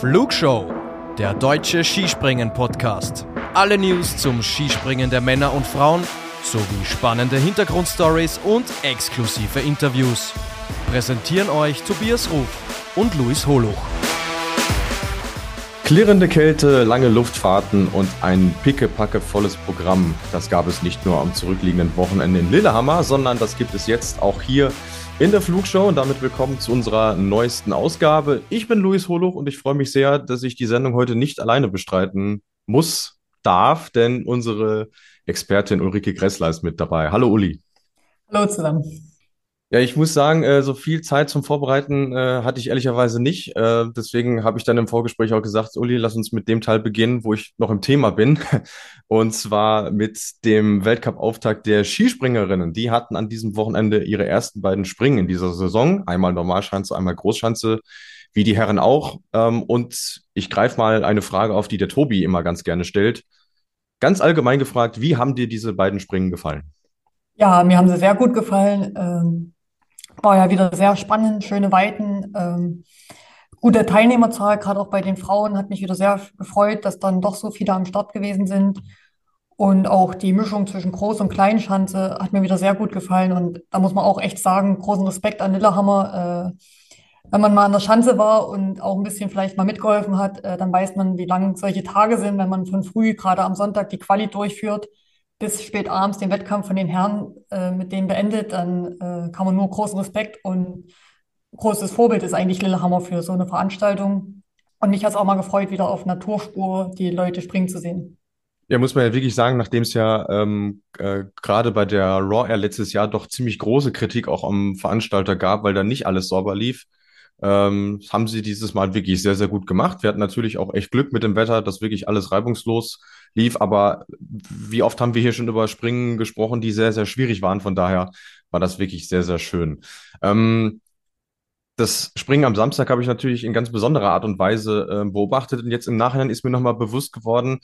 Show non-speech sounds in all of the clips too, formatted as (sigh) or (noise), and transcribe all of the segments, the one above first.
Flugshow, der deutsche Skispringen-Podcast. Alle News zum Skispringen der Männer und Frauen sowie spannende Hintergrundstories und exklusive Interviews. Präsentieren euch Tobias Ruf und Luis Holuch. Klirrende Kälte, lange Luftfahrten und ein pickepacke volles Programm. Das gab es nicht nur am zurückliegenden Wochenende in Lillehammer, sondern das gibt es jetzt auch hier in der Flugshow und damit willkommen zu unserer neuesten Ausgabe. Ich bin Luis Holuch und ich freue mich sehr, dass ich die Sendung heute nicht alleine bestreiten muss, darf, denn unsere Expertin Ulrike Gressler ist mit dabei. Hallo Uli. Hallo zusammen. Ja, ich muss sagen, äh, so viel Zeit zum Vorbereiten äh, hatte ich ehrlicherweise nicht. Äh, deswegen habe ich dann im Vorgespräch auch gesagt, Uli, lass uns mit dem Teil beginnen, wo ich noch im Thema bin. (laughs) Und zwar mit dem Weltcup-Auftakt der Skispringerinnen. Die hatten an diesem Wochenende ihre ersten beiden Springen in dieser Saison. Einmal Normalschanze, einmal Großschanze, wie die Herren auch. Ähm, und ich greife mal eine Frage auf, die der Tobi immer ganz gerne stellt. Ganz allgemein gefragt, wie haben dir diese beiden Springen gefallen? Ja, mir haben sie sehr gut gefallen. Ähm war ja wieder sehr spannend, schöne Weiten, ähm, gute Teilnehmerzahl, gerade auch bei den Frauen, hat mich wieder sehr gefreut, dass dann doch so viele am Start gewesen sind. Und auch die Mischung zwischen Groß- und Kleinschanze hat mir wieder sehr gut gefallen. Und da muss man auch echt sagen, großen Respekt an Lillehammer. Äh, wenn man mal an der Schanze war und auch ein bisschen vielleicht mal mitgeholfen hat, äh, dann weiß man, wie lang solche Tage sind, wenn man von früh, gerade am Sonntag, die Quali durchführt bis spät abends den Wettkampf von den Herren äh, mit denen beendet, dann äh, kann man nur großen Respekt und großes Vorbild ist eigentlich Lillehammer für so eine Veranstaltung. Und mich hat es auch mal gefreut, wieder auf Naturspur die Leute springen zu sehen. Ja, muss man ja wirklich sagen, nachdem es ja ähm, äh, gerade bei der Raw Air letztes Jahr doch ziemlich große Kritik auch am Veranstalter gab, weil da nicht alles sauber lief, ähm, haben sie dieses Mal wirklich sehr, sehr gut gemacht. Wir hatten natürlich auch echt Glück mit dem Wetter, dass wirklich alles reibungslos lief. Aber wie oft haben wir hier schon über Springen gesprochen, die sehr, sehr schwierig waren. Von daher war das wirklich sehr, sehr schön. Ähm, das Springen am Samstag habe ich natürlich in ganz besonderer Art und Weise äh, beobachtet. Und jetzt im Nachhinein ist mir nochmal bewusst geworden,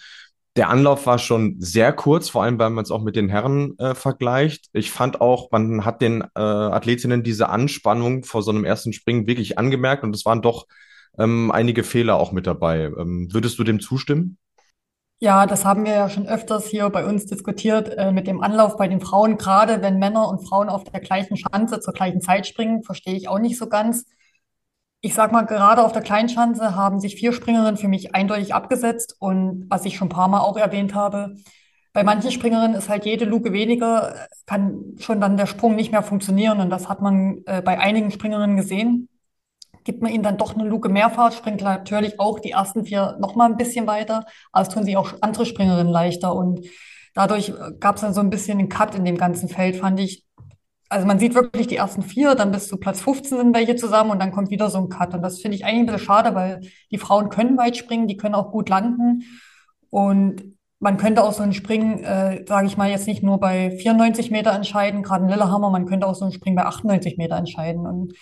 der Anlauf war schon sehr kurz, vor allem weil man es auch mit den Herren äh, vergleicht. Ich fand auch, man hat den äh, Athletinnen diese Anspannung vor so einem ersten Springen wirklich angemerkt und es waren doch ähm, einige Fehler auch mit dabei. Ähm, würdest du dem zustimmen? Ja, das haben wir ja schon öfters hier bei uns diskutiert äh, mit dem Anlauf bei den Frauen. Gerade wenn Männer und Frauen auf der gleichen Schanze zur gleichen Zeit springen, verstehe ich auch nicht so ganz ich sag mal, gerade auf der Kleinschanze haben sich vier Springerinnen für mich eindeutig abgesetzt. Und was ich schon ein paar Mal auch erwähnt habe, bei manchen Springerinnen ist halt jede Luke weniger, kann schon dann der Sprung nicht mehr funktionieren. Und das hat man äh, bei einigen Springerinnen gesehen. Gibt man ihnen dann doch eine Luke Mehrfahrt, springt natürlich auch die ersten vier noch mal ein bisschen weiter, es tun sich auch andere Springerinnen leichter. Und dadurch gab es dann so ein bisschen einen Cut in dem ganzen Feld, fand ich also man sieht wirklich die ersten vier, dann bis zu Platz 15 sind welche zusammen und dann kommt wieder so ein Cut. Und das finde ich eigentlich ein bisschen schade, weil die Frauen können weit springen, die können auch gut landen. Und man könnte auch so ein Springen, äh, sage ich mal, jetzt nicht nur bei 94 Meter entscheiden, gerade in Lillehammer, man könnte auch so ein Springen bei 98 Meter entscheiden. Und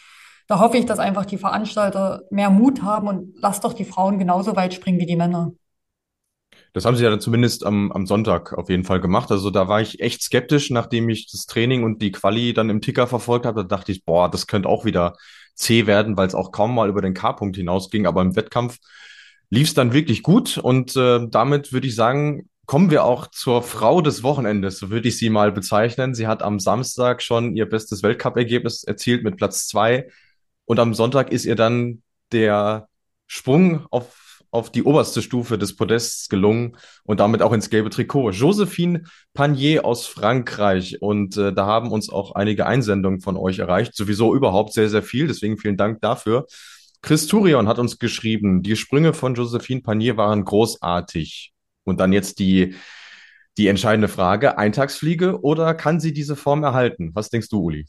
da hoffe ich, dass einfach die Veranstalter mehr Mut haben und lasst doch die Frauen genauso weit springen wie die Männer. Das haben sie ja dann zumindest am, am Sonntag auf jeden Fall gemacht. Also da war ich echt skeptisch, nachdem ich das Training und die Quali dann im Ticker verfolgt habe. Da dachte ich, boah, das könnte auch wieder zäh werden, weil es auch kaum mal über den K-Punkt hinausging. Aber im Wettkampf lief es dann wirklich gut. Und äh, damit würde ich sagen, kommen wir auch zur Frau des Wochenendes, so würde ich sie mal bezeichnen. Sie hat am Samstag schon ihr bestes Weltcup-Ergebnis erzielt mit Platz zwei. Und am Sonntag ist ihr dann der Sprung auf auf die oberste Stufe des Podests gelungen und damit auch ins gelbe Trikot. Josephine Panier aus Frankreich. Und äh, da haben uns auch einige Einsendungen von euch erreicht. Sowieso überhaupt sehr, sehr viel. Deswegen vielen Dank dafür. Chris Turion hat uns geschrieben, die Sprünge von Josephine Panier waren großartig. Und dann jetzt die, die entscheidende Frage, Eintagsfliege oder kann sie diese Form erhalten? Was denkst du, Uli?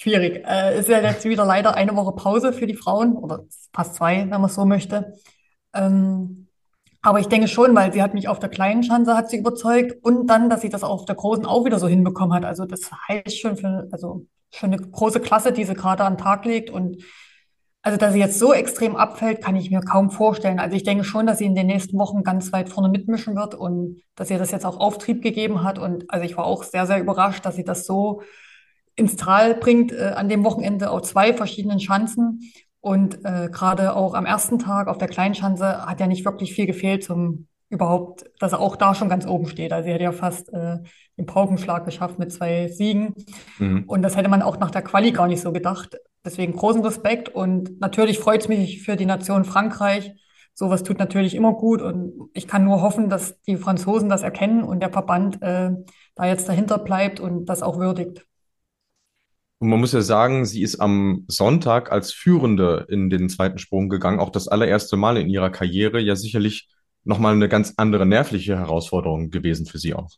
Schwierig. Äh, ist ja jetzt wieder leider eine Woche Pause für die Frauen oder fast zwei, wenn man es so möchte. Ähm, aber ich denke schon, weil sie hat mich auf der kleinen Schanze hat sie überzeugt und dann, dass sie das auf der großen auch wieder so hinbekommen hat. Also das heißt schon für, also schon eine große Klasse, die sie gerade an den Tag legt und also, dass sie jetzt so extrem abfällt, kann ich mir kaum vorstellen. Also, ich denke schon, dass sie in den nächsten Wochen ganz weit vorne mitmischen wird und dass ihr das jetzt auch Auftrieb gegeben hat. Und also, ich war auch sehr, sehr überrascht, dass sie das so ins Tal bringt, äh, an dem Wochenende auf zwei verschiedenen Schanzen. Und äh, gerade auch am ersten Tag auf der Kleinschanze hat ja nicht wirklich viel gefehlt zum überhaupt, dass er auch da schon ganz oben steht. Also er hat ja fast äh, den Paukenschlag geschafft mit zwei Siegen. Mhm. Und das hätte man auch nach der Quali gar nicht so gedacht. Deswegen großen Respekt. Und natürlich freut es mich für die Nation Frankreich. Sowas tut natürlich immer gut. Und ich kann nur hoffen, dass die Franzosen das erkennen und der Verband äh, da jetzt dahinter bleibt und das auch würdigt. Und man muss ja sagen, sie ist am Sonntag als Führende in den zweiten Sprung gegangen, auch das allererste Mal in ihrer Karriere, ja sicherlich nochmal eine ganz andere nervliche Herausforderung gewesen für sie auch.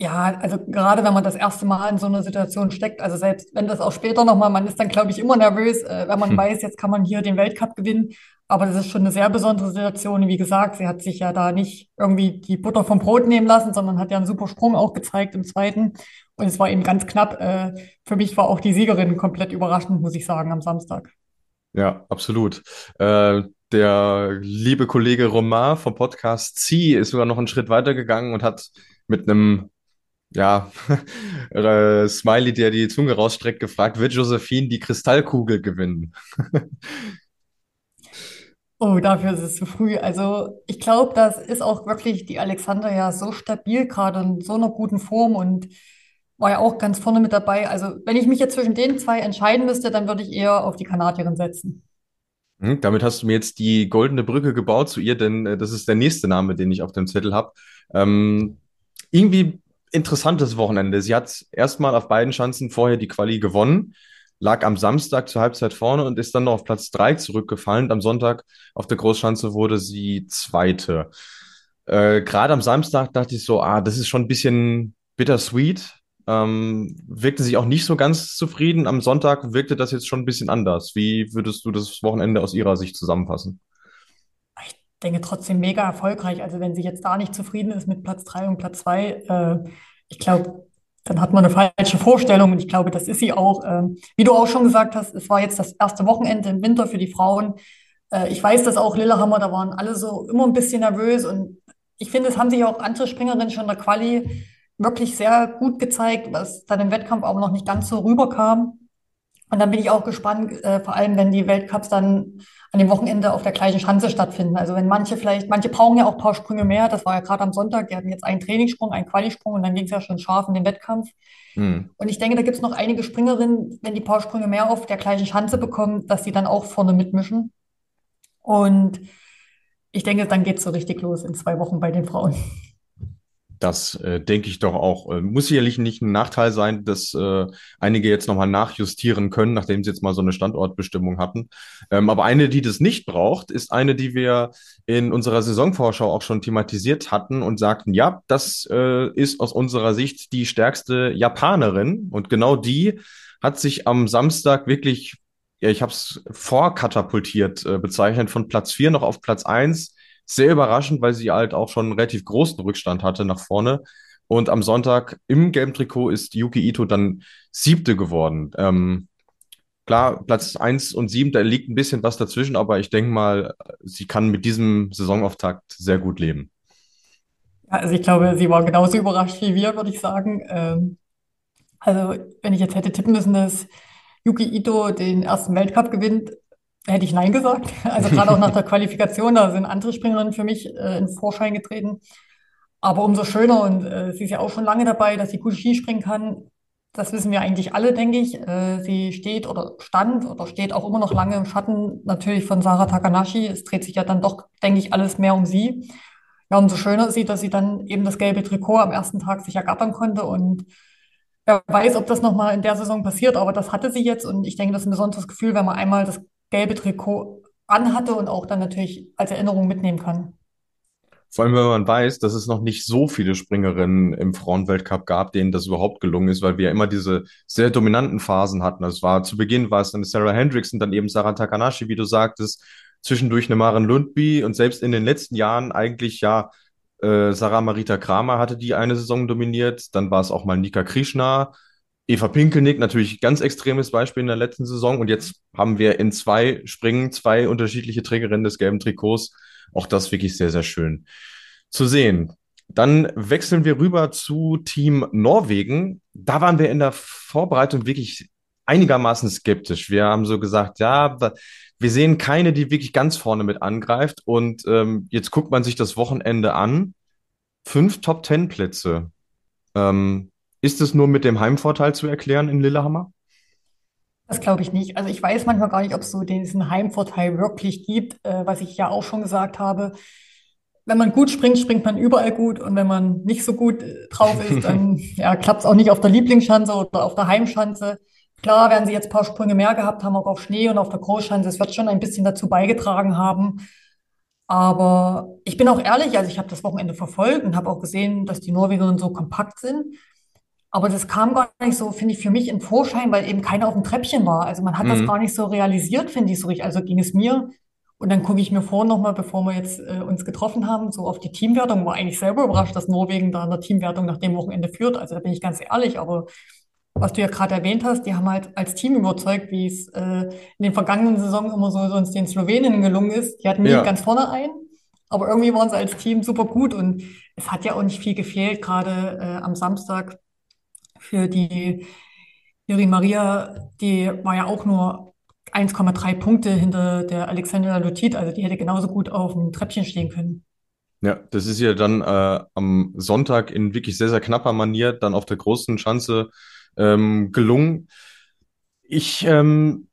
Ja, also gerade wenn man das erste Mal in so einer Situation steckt, also selbst wenn das auch später nochmal, man ist dann, glaube ich, immer nervös, äh, wenn man hm. weiß, jetzt kann man hier den Weltcup gewinnen. Aber das ist schon eine sehr besondere Situation. Wie gesagt, sie hat sich ja da nicht irgendwie die Butter vom Brot nehmen lassen, sondern hat ja einen super Sprung auch gezeigt im zweiten. Und es war eben ganz knapp. Äh, für mich war auch die Siegerin komplett überraschend, muss ich sagen, am Samstag. Ja, absolut. Äh, der liebe Kollege Romar vom Podcast C ist sogar noch einen Schritt weiter gegangen und hat mit einem ja, (laughs) äh, Smiley, der die Zunge rausstreckt, gefragt, wird Josephine die Kristallkugel gewinnen? (laughs) oh, dafür ist es zu früh. Also ich glaube, das ist auch wirklich die Alexander ja so stabil gerade in so einer guten Form und war ja auch ganz vorne mit dabei. Also wenn ich mich jetzt zwischen den zwei entscheiden müsste, dann würde ich eher auf die Kanadierin setzen. Hm, damit hast du mir jetzt die goldene Brücke gebaut zu ihr, denn äh, das ist der nächste Name, den ich auf dem Zettel habe. Ähm, irgendwie interessantes Wochenende. Sie hat erstmal auf beiden Chancen vorher die Quali gewonnen, lag am Samstag zur Halbzeit vorne und ist dann noch auf Platz drei zurückgefallen. Am Sonntag auf der Großschanze wurde sie Zweite. Äh, Gerade am Samstag dachte ich so, ah, das ist schon ein bisschen bittersweet. Ähm, wirkte sich auch nicht so ganz zufrieden. Am Sonntag wirkte das jetzt schon ein bisschen anders. Wie würdest du das Wochenende aus ihrer Sicht zusammenfassen? denke trotzdem mega erfolgreich. Also wenn sie jetzt da nicht zufrieden ist mit Platz drei und Platz zwei, äh, ich glaube, dann hat man eine falsche Vorstellung und ich glaube, das ist sie auch. Ähm, wie du auch schon gesagt hast, es war jetzt das erste Wochenende im Winter für die Frauen. Äh, ich weiß, dass auch Lillehammer, da waren alle so immer ein bisschen nervös und ich finde, es haben sich auch andere Springerinnen schon in der Quali wirklich sehr gut gezeigt, was dann im Wettkampf aber noch nicht ganz so rüberkam. Und dann bin ich auch gespannt, äh, vor allem wenn die Weltcups dann an dem Wochenende auf der gleichen Schanze stattfinden. Also wenn manche vielleicht, manche brauchen ja auch ein paar Sprünge mehr. Das war ja gerade am Sonntag, die hatten jetzt einen Trainingssprung, einen Qualisprung und dann ging es ja schon scharf in den Wettkampf. Mhm. Und ich denke, da gibt es noch einige Springerinnen, wenn die paar Sprünge mehr auf der gleichen Schanze bekommen, dass sie dann auch vorne mitmischen. Und ich denke, dann geht es so richtig los in zwei Wochen bei den Frauen. Das äh, denke ich doch auch. Äh, muss sicherlich nicht ein Nachteil sein, dass äh, einige jetzt nochmal nachjustieren können, nachdem sie jetzt mal so eine Standortbestimmung hatten. Ähm, aber eine, die das nicht braucht, ist eine, die wir in unserer Saisonvorschau auch schon thematisiert hatten und sagten, ja, das äh, ist aus unserer Sicht die stärkste Japanerin. Und genau die hat sich am Samstag wirklich, ja, ich habe es vorkatapultiert äh, bezeichnet, von Platz vier noch auf Platz eins sehr überraschend, weil sie halt auch schon einen relativ großen Rückstand hatte nach vorne. Und am Sonntag im gelben Trikot ist Yuki Ito dann siebte geworden. Ähm, klar, Platz eins und sieben, da liegt ein bisschen was dazwischen, aber ich denke mal, sie kann mit diesem Saisonauftakt sehr gut leben. Also ich glaube, sie war genauso überrascht wie wir, würde ich sagen. Ähm, also wenn ich jetzt hätte tippen müssen, dass Yuki Ito den ersten Weltcup gewinnt, Hätte ich Nein gesagt. (laughs) Also gerade auch nach der Qualifikation, da sind andere Springerinnen für mich äh, in Vorschein getreten. Aber umso schöner und äh, sie ist ja auch schon lange dabei, dass sie gut Ski springen kann. Das wissen wir eigentlich alle, denke ich. Äh, sie steht oder stand oder steht auch immer noch lange im Schatten natürlich von Sarah Takanashi. Es dreht sich ja dann doch, denke ich, alles mehr um sie. Ja, umso schöner ist sie, dass sie dann eben das gelbe Trikot am ersten Tag sich ergattern konnte und wer weiß, ob das nochmal in der Saison passiert, aber das hatte sie jetzt und ich denke, das ist ein besonderes Gefühl, wenn man einmal das gelbe Trikot anhatte und auch dann natürlich als Erinnerung mitnehmen kann. Vor allem, wenn man weiß, dass es noch nicht so viele Springerinnen im Frauenweltcup gab, denen das überhaupt gelungen ist, weil wir ja immer diese sehr dominanten Phasen hatten. Also es war zu Beginn war es dann Sarah Hendricks und dann eben Sarah Takanashi, wie du sagtest, zwischendurch eine Maren Lundby und selbst in den letzten Jahren eigentlich ja äh, Sarah Marita Kramer hatte die eine Saison dominiert, dann war es auch mal Nika Krishna, Eva Pinkelnick, natürlich ganz extremes Beispiel in der letzten Saison. Und jetzt haben wir in zwei Springen zwei unterschiedliche Trägerinnen des gelben Trikots. Auch das wirklich sehr, sehr schön zu sehen. Dann wechseln wir rüber zu Team Norwegen. Da waren wir in der Vorbereitung wirklich einigermaßen skeptisch. Wir haben so gesagt, ja, wir sehen keine, die wirklich ganz vorne mit angreift. Und ähm, jetzt guckt man sich das Wochenende an. Fünf Top-Ten-Plätze. Ähm, ist es nur mit dem Heimvorteil zu erklären in Lillehammer? Das glaube ich nicht. Also ich weiß manchmal gar nicht, ob es so diesen Heimvorteil wirklich gibt, äh, was ich ja auch schon gesagt habe. Wenn man gut springt, springt man überall gut. Und wenn man nicht so gut äh, drauf ist, (laughs) dann ja, klappt es auch nicht auf der Lieblingsschanze oder auf der Heimschanze. Klar werden sie jetzt ein paar Sprünge mehr gehabt haben, auch auf Schnee und auf der Großschanze. Es wird schon ein bisschen dazu beigetragen haben. Aber ich bin auch ehrlich, also ich habe das Wochenende verfolgt und habe auch gesehen, dass die Norwegerinnen so kompakt sind. Aber das kam gar nicht so, finde ich, für mich in Vorschein, weil eben keiner auf dem Treppchen war. Also man hat das Mhm. gar nicht so realisiert, finde ich so richtig. Also ging es mir. Und dann gucke ich mir vor nochmal, bevor wir jetzt äh, uns getroffen haben, so auf die Teamwertung. War eigentlich selber überrascht, dass Norwegen da in der Teamwertung nach dem Wochenende führt. Also da bin ich ganz ehrlich. Aber was du ja gerade erwähnt hast, die haben halt als Team überzeugt, wie es äh, in den vergangenen Saisons immer so sonst den Sloweninnen gelungen ist. Die hatten nie Ja, ganz vorne ein, aber irgendwie waren sie als Team super gut und es hat ja auch nicht viel gefehlt, gerade äh, am Samstag für die Jiri Maria, die war ja auch nur 1,3 Punkte hinter der Alexandra Lutit, also die hätte genauso gut auf dem Treppchen stehen können. ja, das ist ja dann äh, am Sonntag in wirklich sehr, sehr knapper Manier dann auf der großen Schanze ähm, gelungen. Ich, ähm,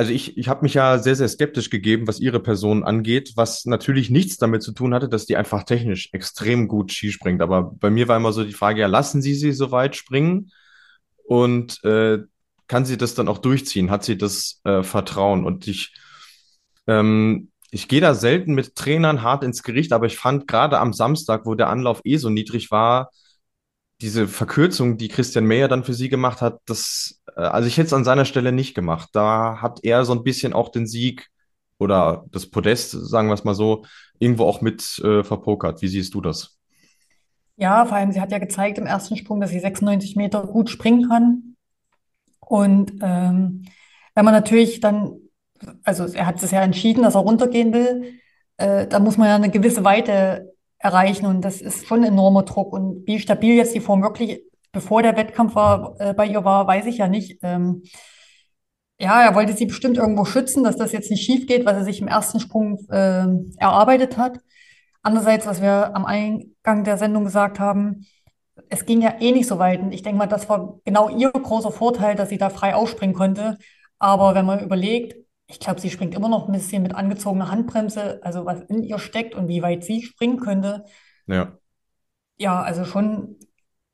also ich, ich habe mich ja sehr, sehr skeptisch gegeben, was ihre Person angeht, was natürlich nichts damit zu tun hatte, dass die einfach technisch extrem gut Ski springt. Aber bei mir war immer so die Frage, ja, lassen Sie sie so weit springen und äh, kann sie das dann auch durchziehen? Hat sie das äh, Vertrauen? Und ich, ähm, ich gehe da selten mit Trainern hart ins Gericht, aber ich fand gerade am Samstag, wo der Anlauf eh so niedrig war, diese Verkürzung, die Christian Mayer dann für sie gemacht hat, das, äh, also ich hätte es an seiner Stelle nicht gemacht. Da hat er so ein bisschen auch den Sieg oder das Podest, sagen wir es mal so, irgendwo auch mit äh, verpokert. Wie siehst du das? Ja, vor allem sie hat ja gezeigt im ersten Sprung, dass sie 96 Meter gut springen kann. Und ähm, wenn man natürlich dann, also er hat es ja entschieden, dass er runtergehen will, äh, da muss man ja eine gewisse Weite erreichen und das ist schon ein enormer Druck. Und wie stabil jetzt die Form wirklich bevor der Wettkampf war, äh, bei ihr war, weiß ich ja nicht. Ähm, ja, er wollte sie bestimmt irgendwo schützen, dass das jetzt nicht schief geht, was er sich im ersten Sprung ähm, erarbeitet hat. Andererseits, was wir am Eingang der Sendung gesagt haben, es ging ja eh nicht so weit. Und ich denke mal, das war genau ihr großer Vorteil, dass sie da frei ausspringen konnte. Aber wenn man überlegt, ich glaube, sie springt immer noch ein bisschen mit angezogener Handbremse, also was in ihr steckt und wie weit sie springen könnte. Ja. Ja, also schon,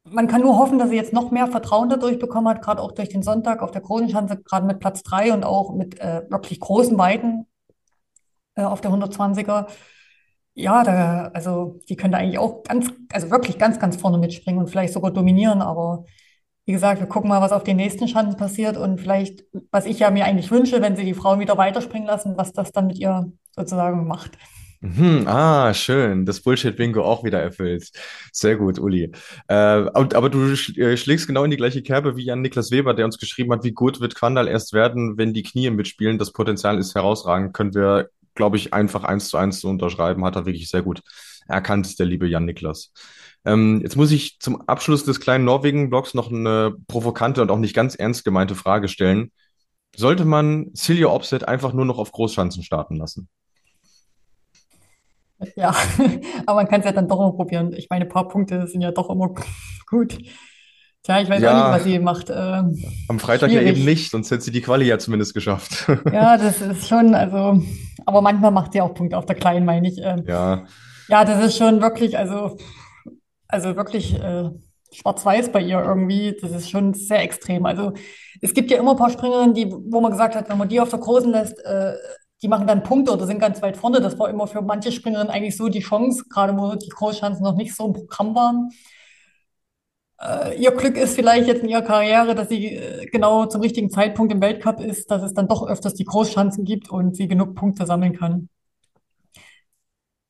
man kann nur hoffen, dass sie jetzt noch mehr Vertrauen dadurch bekommen hat, gerade auch durch den Sonntag auf der Kronenschanze, gerade mit Platz drei und auch mit äh, wirklich großen Weiten äh, auf der 120er. Ja, da, also die könnte eigentlich auch ganz, also wirklich ganz, ganz vorne mitspringen und vielleicht sogar dominieren. Aber wie gesagt, wir gucken mal, was auf den nächsten Schanzen passiert und vielleicht, was ich ja mir eigentlich wünsche, wenn sie die Frauen wieder weiterspringen lassen, was das dann mit ihr sozusagen macht. Mhm, ah, schön. Das Bullshit-Bingo auch wieder erfüllt. Sehr gut, Uli. Äh, und, aber du äh, schlägst genau in die gleiche Kerbe wie Jan-Niklas Weber, der uns geschrieben hat, wie gut wird Quandal erst werden, wenn die Knie mitspielen. Das Potenzial ist herausragend. Können wir, glaube ich, einfach eins zu eins so unterschreiben. Hat er wirklich sehr gut erkannt, der liebe Jan-Niklas. Ähm, jetzt muss ich zum Abschluss des kleinen Norwegen-Blogs noch eine provokante und auch nicht ganz ernst gemeinte Frage stellen. Sollte man Silja Opset einfach nur noch auf Großschanzen starten lassen? Ja, (laughs) aber man kann es ja dann doch mal probieren. Ich meine, ein paar Punkte sind ja doch immer (laughs) gut. Tja, ich weiß auch nicht, was Ja, sie macht. Ähm, am Freitag ja eben schwierig. nicht, sonst hätte sie die Quali ja zumindest geschafft. (laughs) Ja, das ist schon, also, aber manchmal macht sie auch Punkte auf der Kleinen, meine ich. Ähm, Ja, ja, das ist schon wirklich, also, also wirklich äh, schwarz-weiß bei ihr irgendwie. Das ist schon sehr extrem. Also es gibt ja immer ein paar Springerinnen, die, wo man gesagt hat, wenn man die auf der Großen lässt, äh, die machen dann Punkte oder sind ganz weit vorne. Das war immer für manche Springerinnen eigentlich so die Chance, gerade wo die Großschanzen noch nicht so im Programm waren. Äh, ihr Glück ist vielleicht jetzt in ihrer Karriere, dass sie äh, genau zum richtigen Zeitpunkt im Weltcup ist, dass es dann doch öfters die Großschanzen gibt und sie genug Punkte sammeln kann.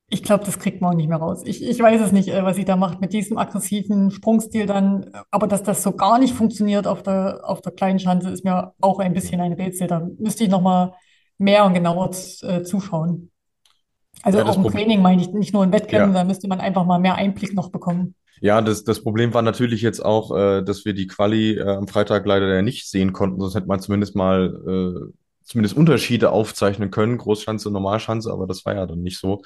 Ich glaube, das kriegt man auch nicht mehr raus. Ich, ich weiß es nicht, äh, was sie da macht mit diesem aggressiven Sprungstil dann. Aber dass das so gar nicht funktioniert auf der, auf der kleinen Schanze, ist mir auch ein bisschen ein Rätsel. Da müsste ich noch mal mehr und genauer äh, zuschauen. Also ja, auch im Problem. Training meine ich, nicht nur in Wettkämpfen, Ja. da müsste man einfach mal mehr Einblick noch bekommen. Ja, das, das Problem war natürlich jetzt auch, äh, dass wir die Quali äh, am Freitag leider nicht sehen konnten, sonst hätte man zumindest mal äh, zumindest Unterschiede aufzeichnen können, Großschanze Normalschanze, aber das war ja dann nicht so.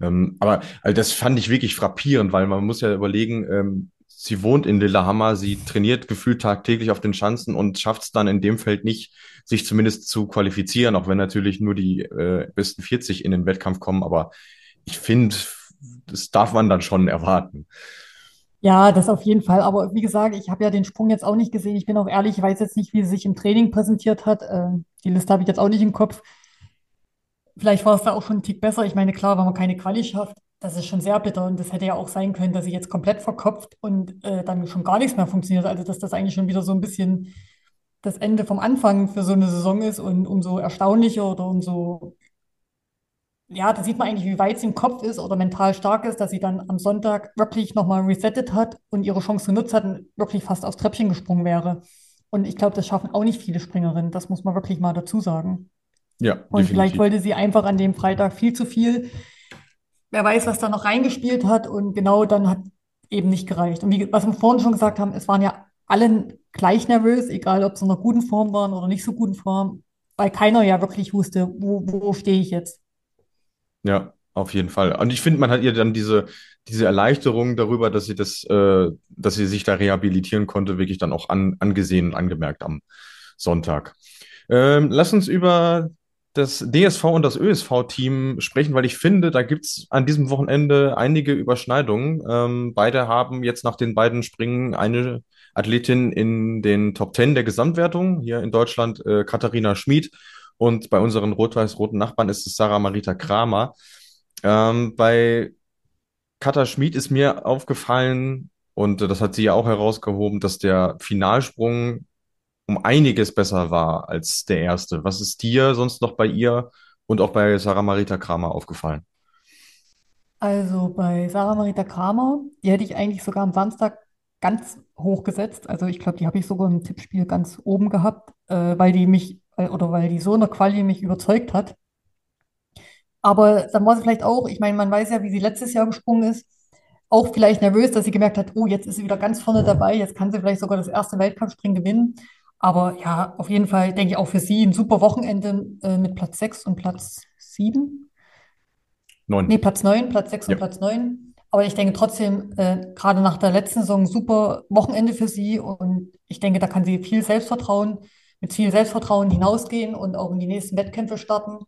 Ähm, aber also das fand ich wirklich frappierend, weil man muss ja überlegen, ähm, sie wohnt in Lillehammer, sie trainiert gefühlt tagtäglich auf den Schanzen und schafft es dann in dem Feld nicht, sich zumindest zu qualifizieren, auch wenn natürlich nur die äh, besten 40 in den Wettkampf kommen. Aber ich finde, das darf man dann schon erwarten. Ja, das auf jeden Fall. Aber wie gesagt, ich habe ja den Sprung jetzt auch nicht gesehen. Ich bin auch ehrlich, ich weiß jetzt nicht, wie sie sich im Training präsentiert hat. Äh, die Liste habe ich jetzt auch nicht im Kopf. Vielleicht war es da auch schon ein Tick besser. Ich meine, klar, wenn man keine Quali schafft, das ist schon sehr bitter. Und das hätte ja auch sein können, dass sie jetzt komplett verkopft und äh, dann schon gar nichts mehr funktioniert. Also, dass das eigentlich schon wieder so ein bisschen das Ende vom Anfang für so eine Saison ist und umso erstaunlicher oder umso ja, da sieht man eigentlich, wie weit sie im Kopf ist oder mental stark ist, dass sie dann am Sonntag wirklich nochmal resettet hat und ihre Chance genutzt hat und wirklich fast aufs Treppchen gesprungen wäre. Und ich glaube, das schaffen auch nicht viele Springerinnen. Das muss man wirklich mal dazu sagen. Ja, Und vielleicht definitiv. wollte sie einfach an dem Freitag viel zu viel. Wer weiß, was da noch reingespielt hat. Und genau dann hat eben nicht gereicht. Und wie, was wir vorhin schon gesagt haben, es waren ja alle gleich nervös, egal ob sie in einer guten Form waren oder nicht so guten Form, weil keiner ja wirklich wusste, wo, wo stehe ich jetzt. Ja, auf jeden Fall. Und ich finde, man hat ihr dann diese, diese Erleichterung darüber, dass sie das, äh, dass sie sich da rehabilitieren konnte, wirklich dann auch an, angesehen und angemerkt am Sonntag. Ähm, lass uns über das DSV und das ÖSV-Team sprechen, weil ich finde, da gibt's an diesem Wochenende einige Überschneidungen. Ähm, beide haben jetzt nach den beiden Springen eine Athletin in den Top Ten der Gesamtwertung. Hier in Deutschland äh, Katharina Schmid und bei unseren rot-weiß-roten Nachbarn ist es Sarah Marita Kramer. Ähm, bei Katha Schmid ist mir aufgefallen, und das hat sie ja auch herausgehoben, dass der Finalsprung um einiges besser war als der erste. Was ist dir sonst noch bei ihr und auch bei Sarah Marita Kramer aufgefallen? Also bei Sarah Marita Kramer, die hätte ich eigentlich sogar am Samstag ganz hoch gesetzt. Also ich glaube, die habe ich sogar im Tippspiel ganz oben gehabt, äh, weil die mich, äh, oder weil die so eine Quali mich überzeugt hat. Aber dann war sie vielleicht auch, ich meine, man weiß ja, wie sie letztes Jahr gesprungen ist, auch vielleicht nervös, dass sie gemerkt hat, oh, jetzt ist sie wieder ganz vorne dabei, jetzt kann sie vielleicht sogar das erste Weltcup-Springen gewinnen. Aber ja, auf jeden Fall denke ich auch für sie ein super Wochenende äh, mit Platz 6 und Platz 7. Nee, Neun. Platz 9, Platz 6 und Ja. Platz 9. Aber ich denke trotzdem, äh, gerade nach der letzten Saison, super Wochenende für sie. Und ich denke, da kann sie viel Selbstvertrauen, mit viel Selbstvertrauen hinausgehen und auch in die nächsten Wettkämpfe starten.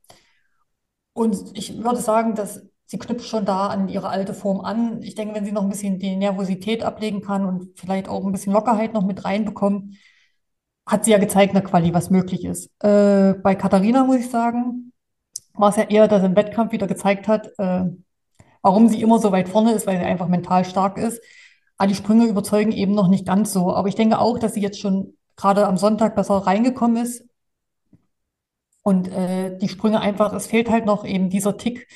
Und ich würde sagen, dass sie knüpft schon da an ihre alte Form an. Ich denke, wenn sie noch ein bisschen die Nervosität ablegen kann und vielleicht auch ein bisschen Lockerheit noch mit reinbekommt, hat sie ja gezeigt der Quali, was möglich ist. Äh, bei Katharina muss ich sagen, war es ja eher, dass im Wettkampf wieder gezeigt hat, äh, warum sie immer so weit vorne ist, weil sie einfach mental stark ist. Aber die Sprünge überzeugen eben noch nicht ganz so. Aber ich denke auch, dass sie jetzt schon gerade am Sonntag besser reingekommen ist und äh, die Sprünge einfach, es fehlt halt noch eben dieser Tick.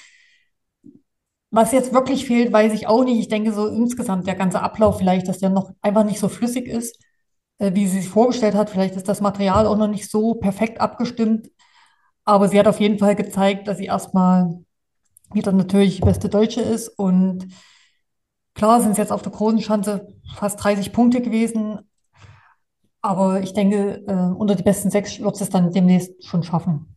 Was jetzt wirklich fehlt, weiß ich auch nicht. Ich denke so insgesamt der ganze Ablauf vielleicht, dass der noch einfach nicht so flüssig ist, wie sie sich vorgestellt hat. Vielleicht ist das Material auch noch nicht so perfekt abgestimmt. Aber sie hat auf jeden Fall gezeigt, dass sie erstmal wieder natürlich die beste Deutsche ist. Und klar sind es jetzt auf der großen Schanze fast 30 Punkte gewesen. Aber ich denke, äh, unter die besten sechs wird es dann demnächst schon schaffen.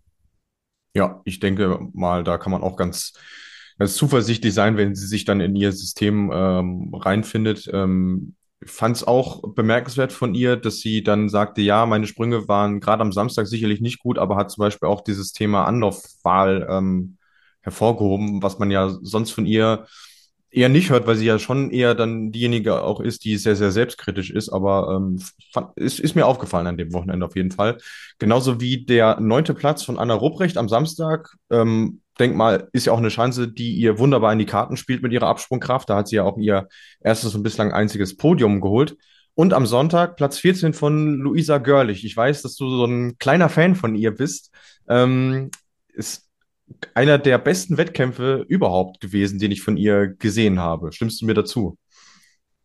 Ja, ich denke mal, da kann man auch ganz, ganz zuversichtlich sein, wenn sie sich dann in ihr System ähm, reinfindet. Ähm, fand es auch bemerkenswert von ihr, dass sie dann sagte, ja, meine Sprünge waren gerade am Samstag sicherlich nicht gut, aber hat zum Beispiel auch dieses Thema Anlaufwahl ähm, hervorgehoben, was man ja sonst von ihr eher nicht hört, weil sie ja schon eher dann diejenige auch ist, die sehr, sehr selbstkritisch ist, aber ähm, ist, ist mir aufgefallen an dem Wochenende auf jeden Fall. Genauso wie der neunte Platz von Anna Rupprecht am Samstag. Ähm, denk mal, ist ja auch eine Chance, die ihr wunderbar in die Karten spielt mit ihrer Absprungkraft. Da hat sie ja auch ihr erstes und bislang einziges Podium geholt. Und am Sonntag Platz 14 von Luisa Görlich. Ich weiß, dass du so ein kleiner Fan von ihr bist. Ähm, ist einer der besten Wettkämpfe überhaupt gewesen, den ich von ihr gesehen habe. Stimmst du mir dazu?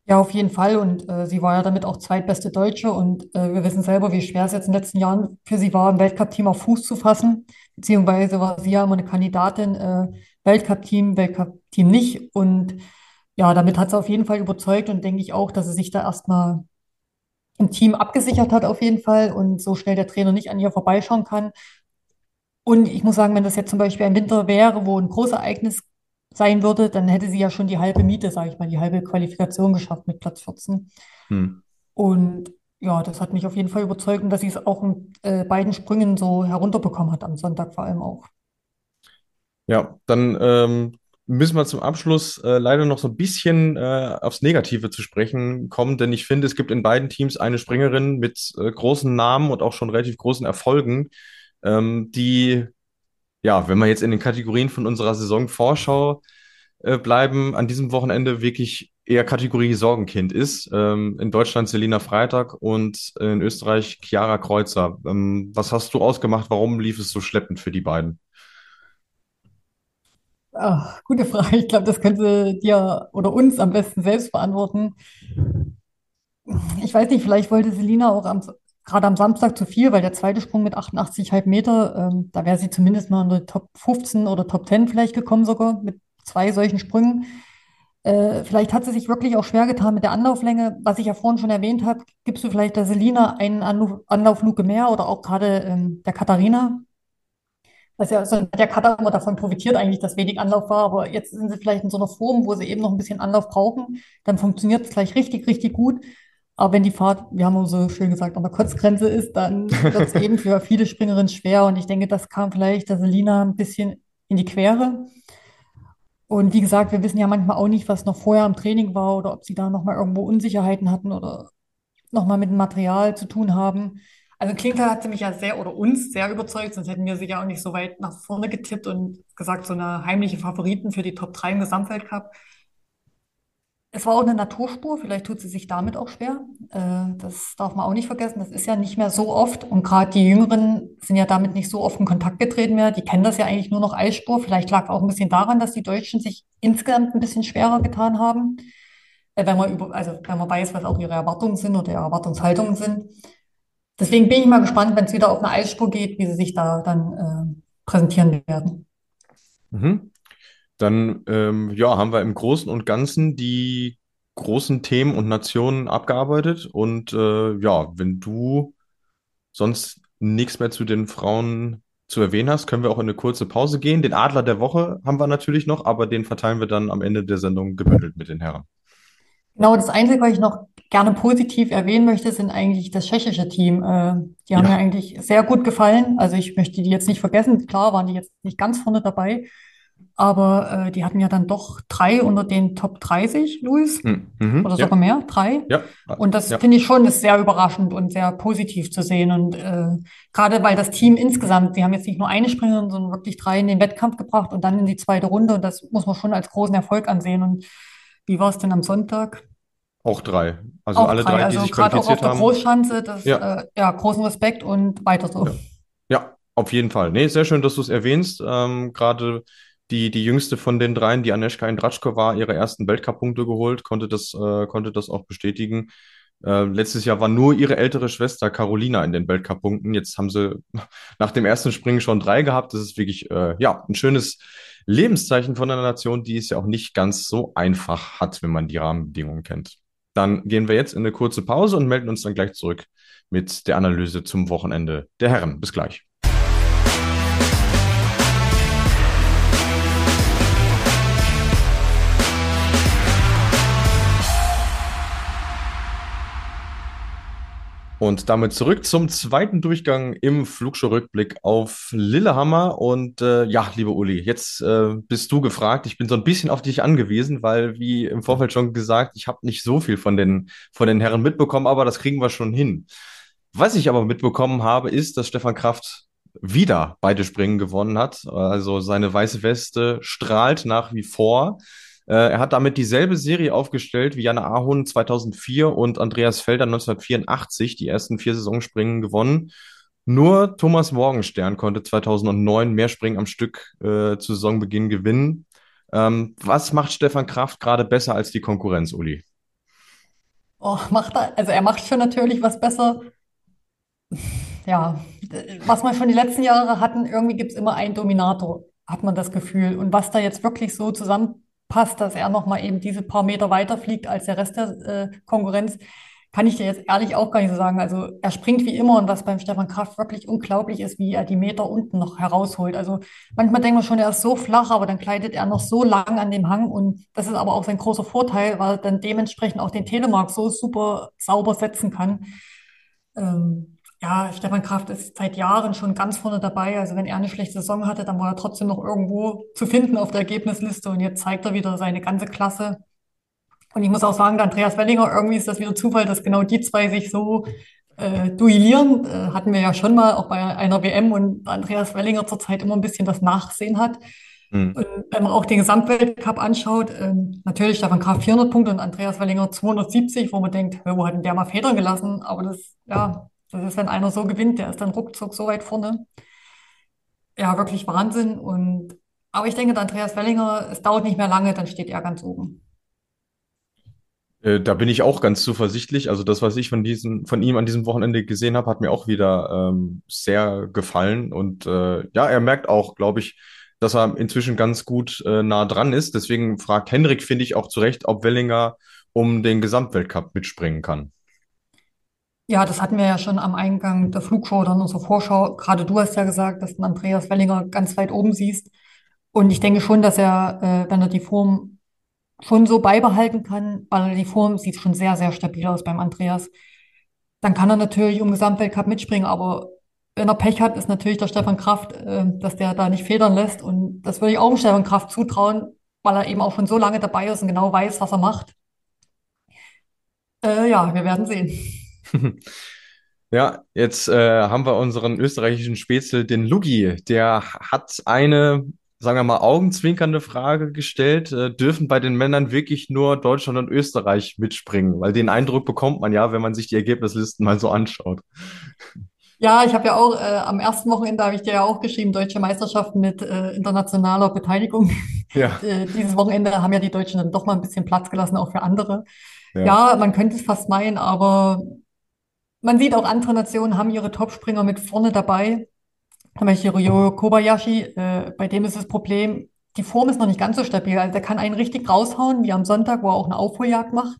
Ja, auf jeden Fall. Und äh, sie war ja damit auch zweitbeste Deutsche. Und äh, wir wissen selber, wie schwer es jetzt in den letzten Jahren für sie war, im Weltcup-Team auf Fuß zu fassen. Beziehungsweise war sie ja immer eine Kandidatin, äh, Weltcup-Team, Weltcup-Team nicht. Und ja, damit hat sie auf jeden Fall überzeugt und denke ich auch, dass sie sich da erstmal im Team abgesichert hat auf jeden Fall und so schnell der Trainer nicht an ihr vorbeischauen kann. Und ich muss sagen, wenn das jetzt zum Beispiel ein Winter wäre, wo ein Großereignis sein würde, dann hätte sie ja schon die halbe Miete, sage ich mal, die halbe Qualifikation geschafft mit Platz 14. Hm. Und ja, das hat mich auf jeden Fall überzeugt dass sie es auch in äh, beiden Sprüngen so herunterbekommen hat, am Sonntag vor allem auch. Ja, dann ähm, müssen wir zum Abschluss äh, leider noch so ein bisschen äh, aufs Negative zu sprechen kommen, denn ich finde, es gibt in beiden Teams eine Springerin mit äh, großen Namen und auch schon relativ großen Erfolgen, ähm, die, ja, wenn wir jetzt in den Kategorien von unserer Saisonvorschau äh, bleiben, an diesem Wochenende wirklich eher Kategorie Sorgenkind ist. Ähm, in Deutschland Selina Freitag und in Österreich Chiara Kreuzer. Ähm, was hast du ausgemacht? Warum lief es so schleppend für die beiden? Ach, gute Frage. Ich glaube, das könnte dir oder uns am besten selbst beantworten. Ich weiß nicht, vielleicht wollte Selina auch am, gerade am Samstag zu viel, weil der zweite Sprung mit 88,5 Meter, ähm, da wäre sie zumindest mal in die Top 15 oder Top 10 vielleicht gekommen sogar mit zwei solchen Sprüngen. Äh, vielleicht hat sie sich wirklich auch schwer getan mit der Anlauflänge. Was ich ja vorhin schon erwähnt habe, gibst du vielleicht der Selina einen Anlauf, Anlaufluke mehr oder auch gerade ähm, der Katharina, was ja also der Katar immer davon profitiert eigentlich, dass wenig Anlauf war, aber jetzt sind sie vielleicht in so einer Form, wo sie eben noch ein bisschen Anlauf brauchen, dann funktioniert es gleich richtig, richtig gut. Aber wenn die Fahrt, wir haben so schön gesagt, an der Kotzgrenze ist, dann wird es eben für viele Springerinnen schwer. Und ich denke, das kam vielleicht der Selina ein bisschen in die Quere. Und wie gesagt, wir wissen ja manchmal auch nicht, was noch vorher am Training war oder ob sie da nochmal irgendwo Unsicherheiten hatten oder nochmal mit dem Material zu tun haben. Also Klinker hat sie mich ja sehr oder uns sehr überzeugt, sonst hätten wir sie ja auch nicht so weit nach vorne getippt und gesagt, so eine heimliche Favoriten für die Top 3 im Gesamtweltcup. Es war auch eine Naturspur, vielleicht tut sie sich damit auch schwer. Äh, das darf man auch nicht vergessen. Das ist ja nicht mehr so oft. Und gerade die Jüngeren sind ja damit nicht so oft in Kontakt getreten mehr. Die kennen das ja eigentlich nur noch Eisspur. Vielleicht lag auch ein bisschen daran, dass die Deutschen sich insgesamt ein bisschen schwerer getan haben. Äh, wenn man über, also wenn man weiß, was auch ihre Erwartungen sind oder ihre Erwartungshaltungen sind. Deswegen bin ich mal gespannt, wenn es wieder auf eine Eisspur geht, wie sie sich da dann äh, präsentieren werden. Mhm. Dann ähm, ja, haben wir im Großen und Ganzen die großen Themen und Nationen abgearbeitet. Und äh, ja, wenn du sonst nichts mehr zu den Frauen zu erwähnen hast, können wir auch in eine kurze Pause gehen. Den Adler der Woche haben wir natürlich noch, aber den verteilen wir dann am Ende der Sendung gebündelt mit den Herren. Genau, das Einzige, was ich noch gerne positiv erwähnen möchte, sind eigentlich das tschechische Team. Äh, die haben ja. mir eigentlich sehr gut gefallen. Also ich möchte die jetzt nicht vergessen. Klar waren die jetzt nicht ganz vorne dabei, aber äh, die hatten ja dann doch drei unter den Top 30, Luis. Hm, mhm, Oder sogar ja. mehr, drei. Ja. Und das ja. finde ich schon ist sehr überraschend und sehr positiv zu sehen. Und äh, gerade weil das Team insgesamt, die haben jetzt nicht nur eine Springerin, sondern wirklich drei in den Wettkampf gebracht und dann in die zweite Runde. Und das muss man schon als großen Erfolg ansehen. Und wie war es denn am Sonntag? Auch drei. Also auch alle drei, drei also die sich gerade auch auf der Großschanze, das, ja. Äh, ja, großen Respekt und weiter so. Ja. ja. auf jeden Fall. Nee, sehr schön, dass du es erwähnst. Ähm, gerade die, die jüngste von den dreien, die Aneshka Indratschko war, ihre ersten Weltcup-Punkte geholt, konnte das, äh, konnte das auch bestätigen. Äh, letztes Jahr war nur ihre ältere Schwester Carolina in den Weltcup-Punkten. Jetzt haben sie (laughs) nach dem ersten Springen schon drei gehabt. Das ist wirklich äh, ja ein schönes Lebenszeichen von einer Nation, die es ja auch nicht ganz so einfach hat, wenn man die Rahmenbedingungen kennt. Dann gehen wir jetzt in eine kurze Pause und melden uns dann gleich zurück mit der Analyse zum Wochenende der Herren. Bis gleich. Und damit zurück zum zweiten Durchgang im Flugshow-Rückblick auf Lillehammer. Und äh, ja, liebe Uli, jetzt äh, bist du gefragt. Ich bin so ein bisschen auf dich angewiesen, weil, wie im Vorfeld schon gesagt, ich habe nicht so viel von den, von den Herren mitbekommen, aber das kriegen wir schon hin. Was ich aber mitbekommen habe, ist, dass Stefan Kraft wieder beide Springen gewonnen hat. Also seine weiße Weste strahlt nach wie vor. Äh, er hat damit dieselbe Serie aufgestellt wie Janne Ahun 2004 und Andreas Felder 1984, die ersten vier Saisonspringen gewonnen. Nur Thomas Morgenstern konnte 2009 mehr Springen am Stück äh, zu Saisonbeginn gewinnen. Ähm, was macht Stefan Kraft gerade besser als die Konkurrenz, Uli? Oh, macht er, also er macht schon natürlich was besser. Ja, was man schon die letzten Jahre hatten, irgendwie gibt es immer einen Dominator, hat man das Gefühl. Und was da jetzt wirklich so zusammen passt, dass er nochmal eben diese paar Meter weiter fliegt als der Rest der äh, Konkurrenz, kann ich dir jetzt ehrlich auch gar nicht so sagen. Also er springt wie immer und was beim Stefan Kraft wirklich unglaublich ist, wie er die Meter unten noch herausholt. Also manchmal denkt man schon, er ist so flach, aber dann gleitet er noch so lang an dem Hang und das ist aber auch sein großer Vorteil, weil er dann dementsprechend auch den Telemark so super sauber setzen kann. Ähm, ja, Stefan Kraft ist seit Jahren schon ganz vorne dabei. Also wenn er eine schlechte Saison hatte, dann war er trotzdem noch irgendwo zu finden auf der Ergebnisliste und jetzt zeigt er wieder seine ganze Klasse. Und ich muss auch sagen, der Andreas Wellinger, irgendwie ist das wieder Zufall, dass genau die zwei sich so äh, duellieren. Äh, hatten wir ja schon mal auch bei einer WM und Andreas Wellinger zurzeit immer ein bisschen das Nachsehen hat. Mhm. Und wenn man auch den Gesamtweltcup anschaut, äh, natürlich Stefan Kraft 400 Punkte und Andreas Wellinger 270, wo man denkt, wo hat denn der mal Federn gelassen? Aber das, ja, das ist, wenn einer so gewinnt, der ist dann ruckzuck so weit vorne. Ja, wirklich Wahnsinn. Und, aber ich denke, Andreas Wellinger, es dauert nicht mehr lange, dann steht er ganz oben. Äh, da bin ich auch ganz zuversichtlich. Also das, was ich von diesem, von ihm an diesem Wochenende gesehen habe, hat mir auch wieder ähm, sehr gefallen. Und äh, ja, er merkt auch, glaube ich, dass er inzwischen ganz gut äh, nah dran ist. Deswegen fragt Henrik, finde ich, auch zu Recht, ob Wellinger um den Gesamtweltcup mitspringen kann. Ja, das hatten wir ja schon am Eingang der Flugshow oder in unserer Vorschau. Gerade du hast ja gesagt, dass du Andreas Wellinger ganz weit oben siehst. Und ich denke schon, dass er, äh, wenn er die Form schon so beibehalten kann, weil die Form sieht schon sehr, sehr stabil aus beim Andreas, dann kann er natürlich um Gesamtweltcup mitspringen. Aber wenn er Pech hat, ist natürlich der Stefan Kraft, äh, dass der da nicht federn lässt. Und das würde ich auch dem Stefan Kraft zutrauen, weil er eben auch schon so lange dabei ist und genau weiß, was er macht. Äh, ja, wir werden sehen. (laughs) Ja, jetzt äh, haben wir unseren österreichischen Spätzle, den Lugi. Der hat eine, sagen wir mal, augenzwinkernde Frage gestellt. Äh, dürfen bei den Männern wirklich nur Deutschland und Österreich mitspringen? Weil den Eindruck bekommt man ja, wenn man sich die Ergebnislisten mal so anschaut. Ja, ich habe ja auch äh, am ersten Wochenende habe ich dir ja auch geschrieben, deutsche Meisterschaften mit äh, internationaler Beteiligung. Ja. (laughs) äh, dieses Wochenende haben ja die Deutschen dann doch mal ein bisschen Platz gelassen, auch für andere. Ja, ja man könnte es fast meinen, aber man sieht auch, andere Nationen haben ihre Topspringer mit vorne dabei. Zum Beispiel Ryo Kobayashi, äh, bei dem ist das Problem, die Form ist noch nicht ganz so stabil. Also der kann einen richtig raushauen, wie am Sonntag, wo er auch eine Aufholjagd macht.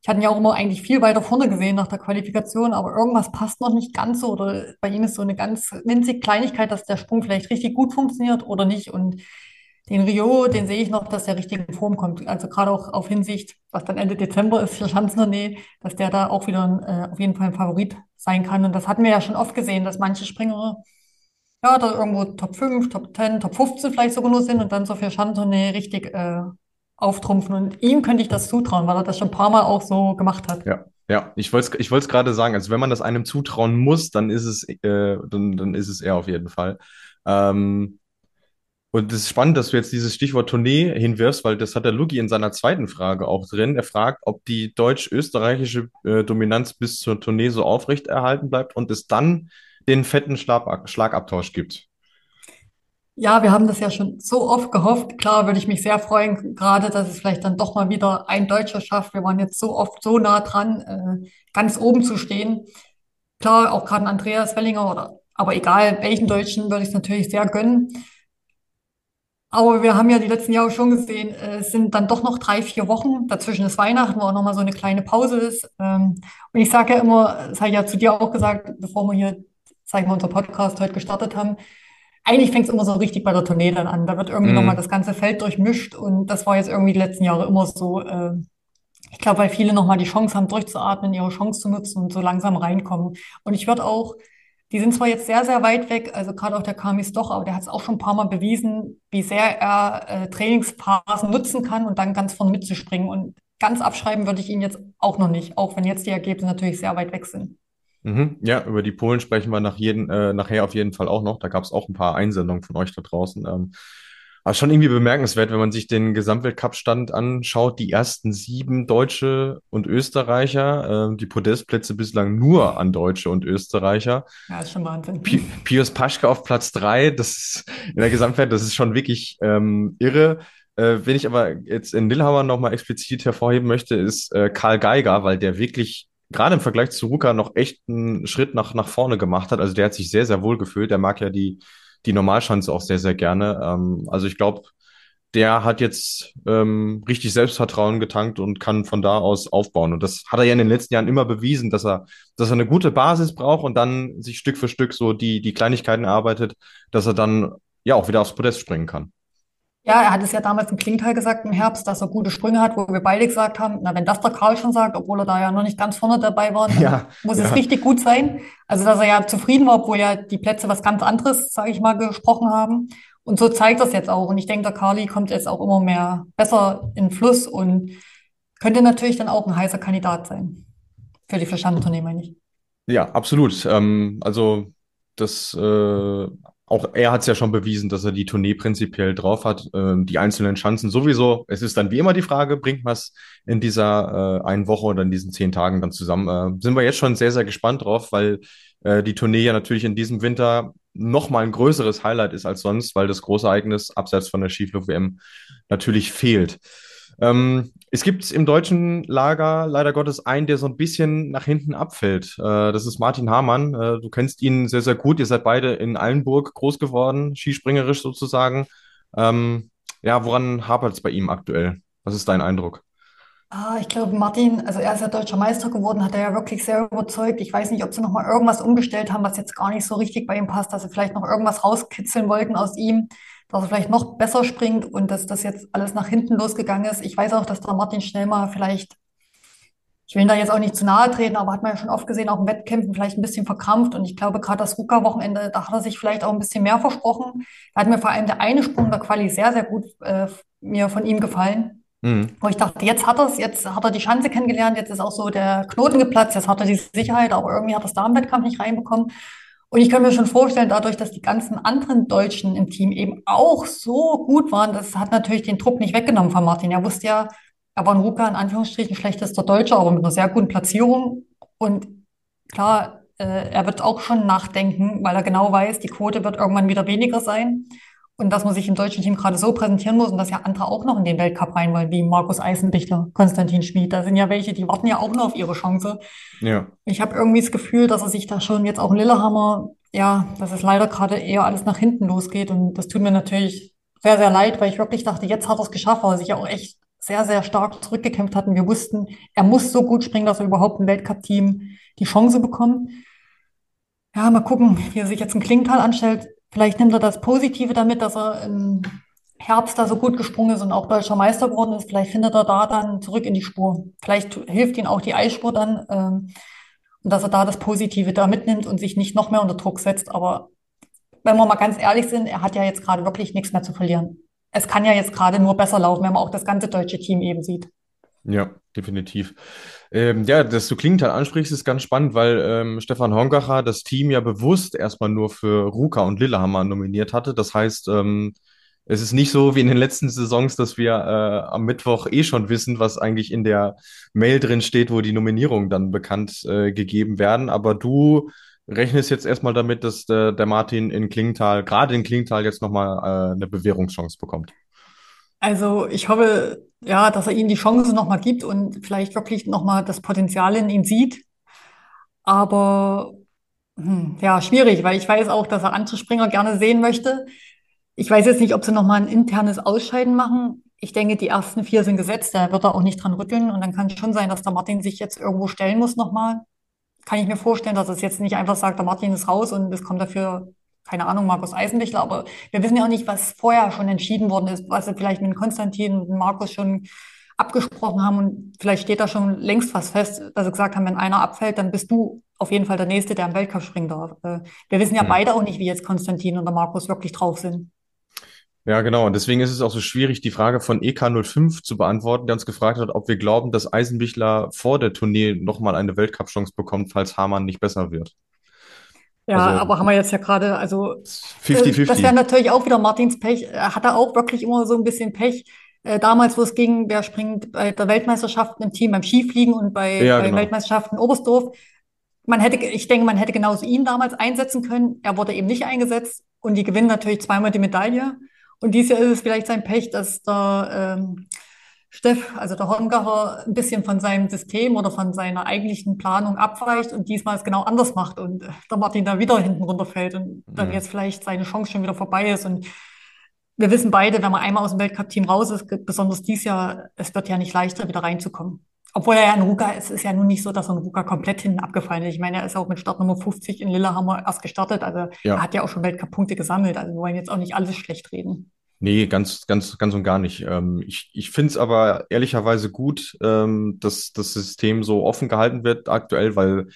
Ich hatte ihn ja auch immer eigentlich viel weiter vorne gesehen nach der Qualifikation, aber irgendwas passt noch nicht ganz so. Oder bei ihm ist so eine ganz winzige Kleinigkeit, dass der Sprung vielleicht richtig gut funktioniert oder nicht. Und den Rio, den sehe ich noch, dass der richtig in Form kommt. Also gerade auch auf Hinsicht, was dann Ende Dezember ist für Schanzentournee, dass der da auch wieder äh, auf jeden Fall ein Favorit sein kann. Und das hatten wir ja schon oft gesehen, dass manche Springer ja da irgendwo Top 5, Top 10, Top 15 vielleicht sogar nur sind und dann so für Schanzentournee richtig äh, auftrumpfen. Und ihm könnte ich das zutrauen, weil er das schon ein paar Mal auch so gemacht hat. Ja. Ja, ich wollte es ich gerade sagen, also wenn man das einem zutrauen muss, dann ist es, äh, dann, dann ist es er auf jeden Fall. Ähm, und es ist spannend, dass du jetzt dieses Stichwort Tournee hinwirfst, weil das hat der Luki in seiner zweiten Frage auch drin. Er fragt, ob die deutsch-österreichische äh, Dominanz bis zur Tournee so aufrechterhalten bleibt und es dann den fetten Schlag Schlagabtausch gibt. Ja, wir haben das ja schon so oft gehofft. Klar, würde ich mich sehr freuen, gerade, dass es vielleicht dann doch mal wieder ein Deutscher schafft. Wir waren jetzt so oft so nah dran, äh, ganz oben zu stehen. Klar, auch gerade Andreas Wellinger oder, aber egal, welchen Deutschen würde ich es natürlich sehr gönnen. Aber wir haben ja die letzten Jahre schon gesehen, äh, es sind dann doch noch drei, vier Wochen. Dazwischen ist Weihnachten, wo auch nochmal so eine kleine Pause ist. Ähm, und ich sage ja immer, das habe ich ja zu dir auch gesagt, bevor wir hier, sag ich mal, unser Podcast heute gestartet haben, eigentlich fängt es immer so richtig bei der Tournee dann an. Da wird irgendwie mhm. nochmal das ganze Feld durchmischt und das war jetzt irgendwie die letzten Jahre immer so. Äh, ich glaube, weil viele nochmal die Chance haben, durchzuatmen, ihre Chance zu nutzen und so langsam reinkommen. Und ich würde auch die sind zwar jetzt sehr, sehr weit weg, also gerade auch der Kamis doch, aber der hat es auch schon ein paar Mal bewiesen, wie sehr er äh, Trainingsphasen nutzen kann und dann ganz vorne mitzuspringen. Und ganz abschreiben würde ich ihn jetzt auch noch nicht, auch wenn jetzt die Ergebnisse natürlich sehr weit weg sind. Mhm. Ja, über die Polen sprechen wir nach jeden, äh, nachher auf jeden Fall auch noch. Da gab es auch ein paar Einsendungen von euch da draußen. Ähm, aber schon irgendwie bemerkenswert, wenn man sich den Gesamtweltcup-Stand anschaut, die ersten sieben Deutsche und Österreicher, äh, die Podestplätze bislang nur an Deutsche und Österreicher. Ja, ist schon Wahnsinn. Pi Pius Paschke auf Platz drei, das in der Gesamtwelt, das ist schon wirklich ähm, irre. Äh, wenn ich aber jetzt in Lillehammer nochmal explizit hervorheben möchte, ist äh, Karl Geiger, weil der wirklich gerade im Vergleich zu Ruka noch echt einen Schritt nach, nach vorne gemacht hat. Also der hat sich sehr, sehr wohl gefühlt. Der mag ja die die Normalschanze auch sehr, sehr gerne. Ähm, also ich glaube, der hat jetzt ähm, richtig Selbstvertrauen getankt und kann von da aus aufbauen. Und das hat er ja in den letzten Jahren immer bewiesen, dass er, dass er eine gute Basis braucht und dann sich Stück für Stück so die, die Kleinigkeiten erarbeitet, dass er dann ja auch wieder aufs Podest springen kann. Ja, er hat es ja damals im Klingtal gesagt im Herbst, dass er gute Sprünge hat, wo wir beide gesagt haben, na, wenn das der Karl schon sagt, obwohl er da ja noch nicht ganz vorne dabei war, Ja, muss ja. es richtig gut sein. Also, dass er ja zufrieden war, obwohl ja die Plätze was ganz anderes, sage ich mal, gesprochen haben. Und so zeigt das jetzt auch. Und ich denke, der Carly kommt jetzt auch immer mehr besser in Fluss und könnte natürlich dann auch ein heißer Kandidat sein. Für die Verschandentournee, meine ich. Ja, absolut. Ähm, also das äh, auch er hat es ja schon bewiesen, dass er die Tournee prinzipiell drauf hat. Ähm, die einzelnen Chancen sowieso. Es ist dann wie immer die Frage, bringt man es in dieser äh, einen Woche oder in diesen zehn Tagen dann zusammen? Äh, sind wir jetzt schon sehr, sehr gespannt drauf, weil äh, die Tournee ja natürlich in diesem Winter noch mal ein größeres Highlight ist als sonst, weil das große Ereignis abseits von der Skiflug-WM natürlich fehlt. Ähm, es gibt im deutschen Lager leider Gottes einen, der so ein bisschen nach hinten abfällt. Äh, das ist Martin Hamann. Äh, du kennst ihn sehr, sehr gut. Ihr seid beide in Allenburg groß geworden, skispringerisch sozusagen. Ähm, ja, woran hapert es bei ihm aktuell? Was ist dein Eindruck? Ah, ich glaube, Martin, also er ist ja deutscher Meister geworden, hat er ja wirklich sehr überzeugt. Ich weiß nicht, ob sie noch mal irgendwas umgestellt haben, was jetzt gar nicht so richtig bei ihm passt, dass sie vielleicht noch irgendwas rauskitzeln wollten aus ihm, dass er vielleicht noch besser springt und dass das jetzt alles nach hinten losgegangen ist. Ich weiß auch, dass der Martin schnell mal vielleicht, ich will ihn da jetzt auch nicht zu nahe treten, aber hat man ja schon oft gesehen, auch in Wettkämpfen vielleicht ein bisschen verkrampft. Und ich glaube, gerade das Ruka-Wochenende, da hat er sich vielleicht auch ein bisschen mehr versprochen. Da hat mir vor allem der eine Sprung der Quali sehr, sehr gut äh, mir von ihm gefallen. Mhm. Wo ich dachte, jetzt hat er es, jetzt hat er die Chance kennengelernt, jetzt ist auch so der Knoten geplatzt, jetzt hat er die Sicherheit, aber irgendwie hat er es da im Wettkampf nicht reinbekommen. Und ich kann mir schon vorstellen, dadurch, dass die ganzen anderen Deutschen im Team eben auch so gut waren, das hat natürlich den Druck nicht weggenommen von Martin. Er wusste ja, er war ein Ruka in Anführungsstrichen schlechtester Deutscher, aber mit einer sehr guten Platzierung. Und klar, äh, er wird auch schon nachdenken, weil er genau weiß, die Quote wird irgendwann wieder weniger sein. Und dass man sich im deutschen Team gerade so präsentieren muss und dass ja andere auch noch in den Weltcup rein wollen, wie Markus Eisenbichler, Konstantin Schmid. Da sind ja welche, die warten ja auch noch auf ihre Chance. Ja. Ich habe irgendwie das Gefühl, dass er sich da schon jetzt auch in Lillehammer, ja, dass es leider gerade eher alles nach hinten losgeht. Und das tut mir natürlich sehr, sehr leid, weil ich wirklich dachte, jetzt hat er es geschafft, weil er sich ja auch echt sehr, sehr stark zurückgekämpft hat. Und wir wussten, er muss so gut springen, dass er überhaupt im Weltcup-Team die Chance bekommt. Ja, mal gucken, wie er sich jetzt in Klingenthal anstellt. Vielleicht nimmt er das Positive damit, dass er im Herbst da so gut gesprungen ist und auch deutscher Meister geworden ist. Vielleicht findet er da dann zurück in die Spur. Vielleicht hilft ihm auch die Eisspur dann, ähm, und dass er da das Positive da mitnimmt und sich nicht noch mehr unter Druck setzt. Aber wenn wir mal ganz ehrlich sind, er hat ja jetzt gerade wirklich nichts mehr zu verlieren. Es kann ja jetzt gerade nur besser laufen, wenn man auch das ganze deutsche Team eben sieht. Ja, definitiv. Ähm, ja, dass du Klingenthal ansprichst, ist ganz spannend, weil ähm, Stefan Hongacher das Team ja bewusst erstmal nur für Ruka und Lillehammer nominiert hatte. Das heißt, ähm, es ist nicht so wie in den letzten Saisons, dass wir äh, am Mittwoch eh schon wissen, was eigentlich in der Mail drin steht, wo die Nominierungen dann bekannt äh, gegeben werden. Aber du rechnest jetzt erstmal damit, dass der, der Martin in Klingenthal, gerade in Klingenthal, jetzt nochmal äh, eine Bewährungschance bekommt. Also ich hoffe, ja, dass er ihnen die Chance nochmal gibt und vielleicht wirklich nochmal das Potenzial in ihm sieht. Aber hm, ja, schwierig, weil ich weiß auch, dass er andere Springer gerne sehen möchte. Ich weiß jetzt nicht, ob sie nochmal ein internes Ausscheiden machen. Ich denke, die ersten vier sind gesetzt, da wird er auch nicht dran rütteln. Und dann kann es schon sein, dass der Martin sich jetzt irgendwo stellen muss nochmal. Kann ich mir vorstellen, dass es jetzt nicht einfach sagt, der Martin ist raus und es kommt dafür, keine Ahnung, Markus Eisenbichler. Aber wir wissen ja auch nicht, was vorher schon entschieden worden ist, was sie vielleicht mit Konstantin und Markus schon abgesprochen haben. Und vielleicht steht da schon längst was fest, dass sie gesagt haben, wenn einer abfällt, dann bist du auf jeden Fall der Nächste, der im Weltcup springen darf. Äh, Wir wissen ja Hm. beide auch nicht, wie jetzt Konstantin und der Markus wirklich drauf sind. Ja, genau. Und deswegen ist es auch so schwierig, die Frage von EK05 zu beantworten, der uns gefragt hat, ob wir glauben, dass Eisenbichler vor der Tournee nochmal eine Weltcup-Chance bekommt, falls Hamann nicht besser wird. Ja, Also aber haben wir jetzt ja gerade, also äh, das wäre 50-50. natürlich auch wieder Martins Pech. Er hatte auch wirklich immer so ein bisschen Pech. Äh, damals, wo es ging, wer springt bei der Weltmeisterschaft im Team beim Skifliegen und bei, Ja, bei genau. Weltmeisterschaften Oberstdorf. Man hätte, ich denke, man hätte genauso ihn damals einsetzen können. Er wurde eben nicht eingesetzt und die gewinnen natürlich zweimal die Medaille. Und dieses Jahr ist es vielleicht sein Pech, dass der ähm, Steff, also der Hongacher, ein bisschen von seinem System oder von seiner eigentlichen Planung abweicht und diesmal es genau anders macht und äh, der Martin da wieder hinten runterfällt und dann Mhm. jetzt vielleicht seine Chance schon wieder vorbei ist. Und wir wissen beide, wenn man einmal aus dem Weltcup-Team raus ist, besonders dieses Jahr, es wird ja nicht leichter, wieder reinzukommen. Obwohl er ja ein Ruka ist, ist ja nun nicht so, dass er ein Ruka komplett hinten abgefallen ist. Ich meine, er ist auch mit Startnummer 50 in Lillehammer erst gestartet. Also ja. er hat ja auch schon Weltcup-Punkte gesammelt. Also wir wollen jetzt auch nicht alles schlecht reden. Nee, ganz, ganz, ganz und gar nicht. Ähm, ich ich finde es aber ehrlicherweise gut, ähm, dass das System so offen gehalten wird aktuell, weil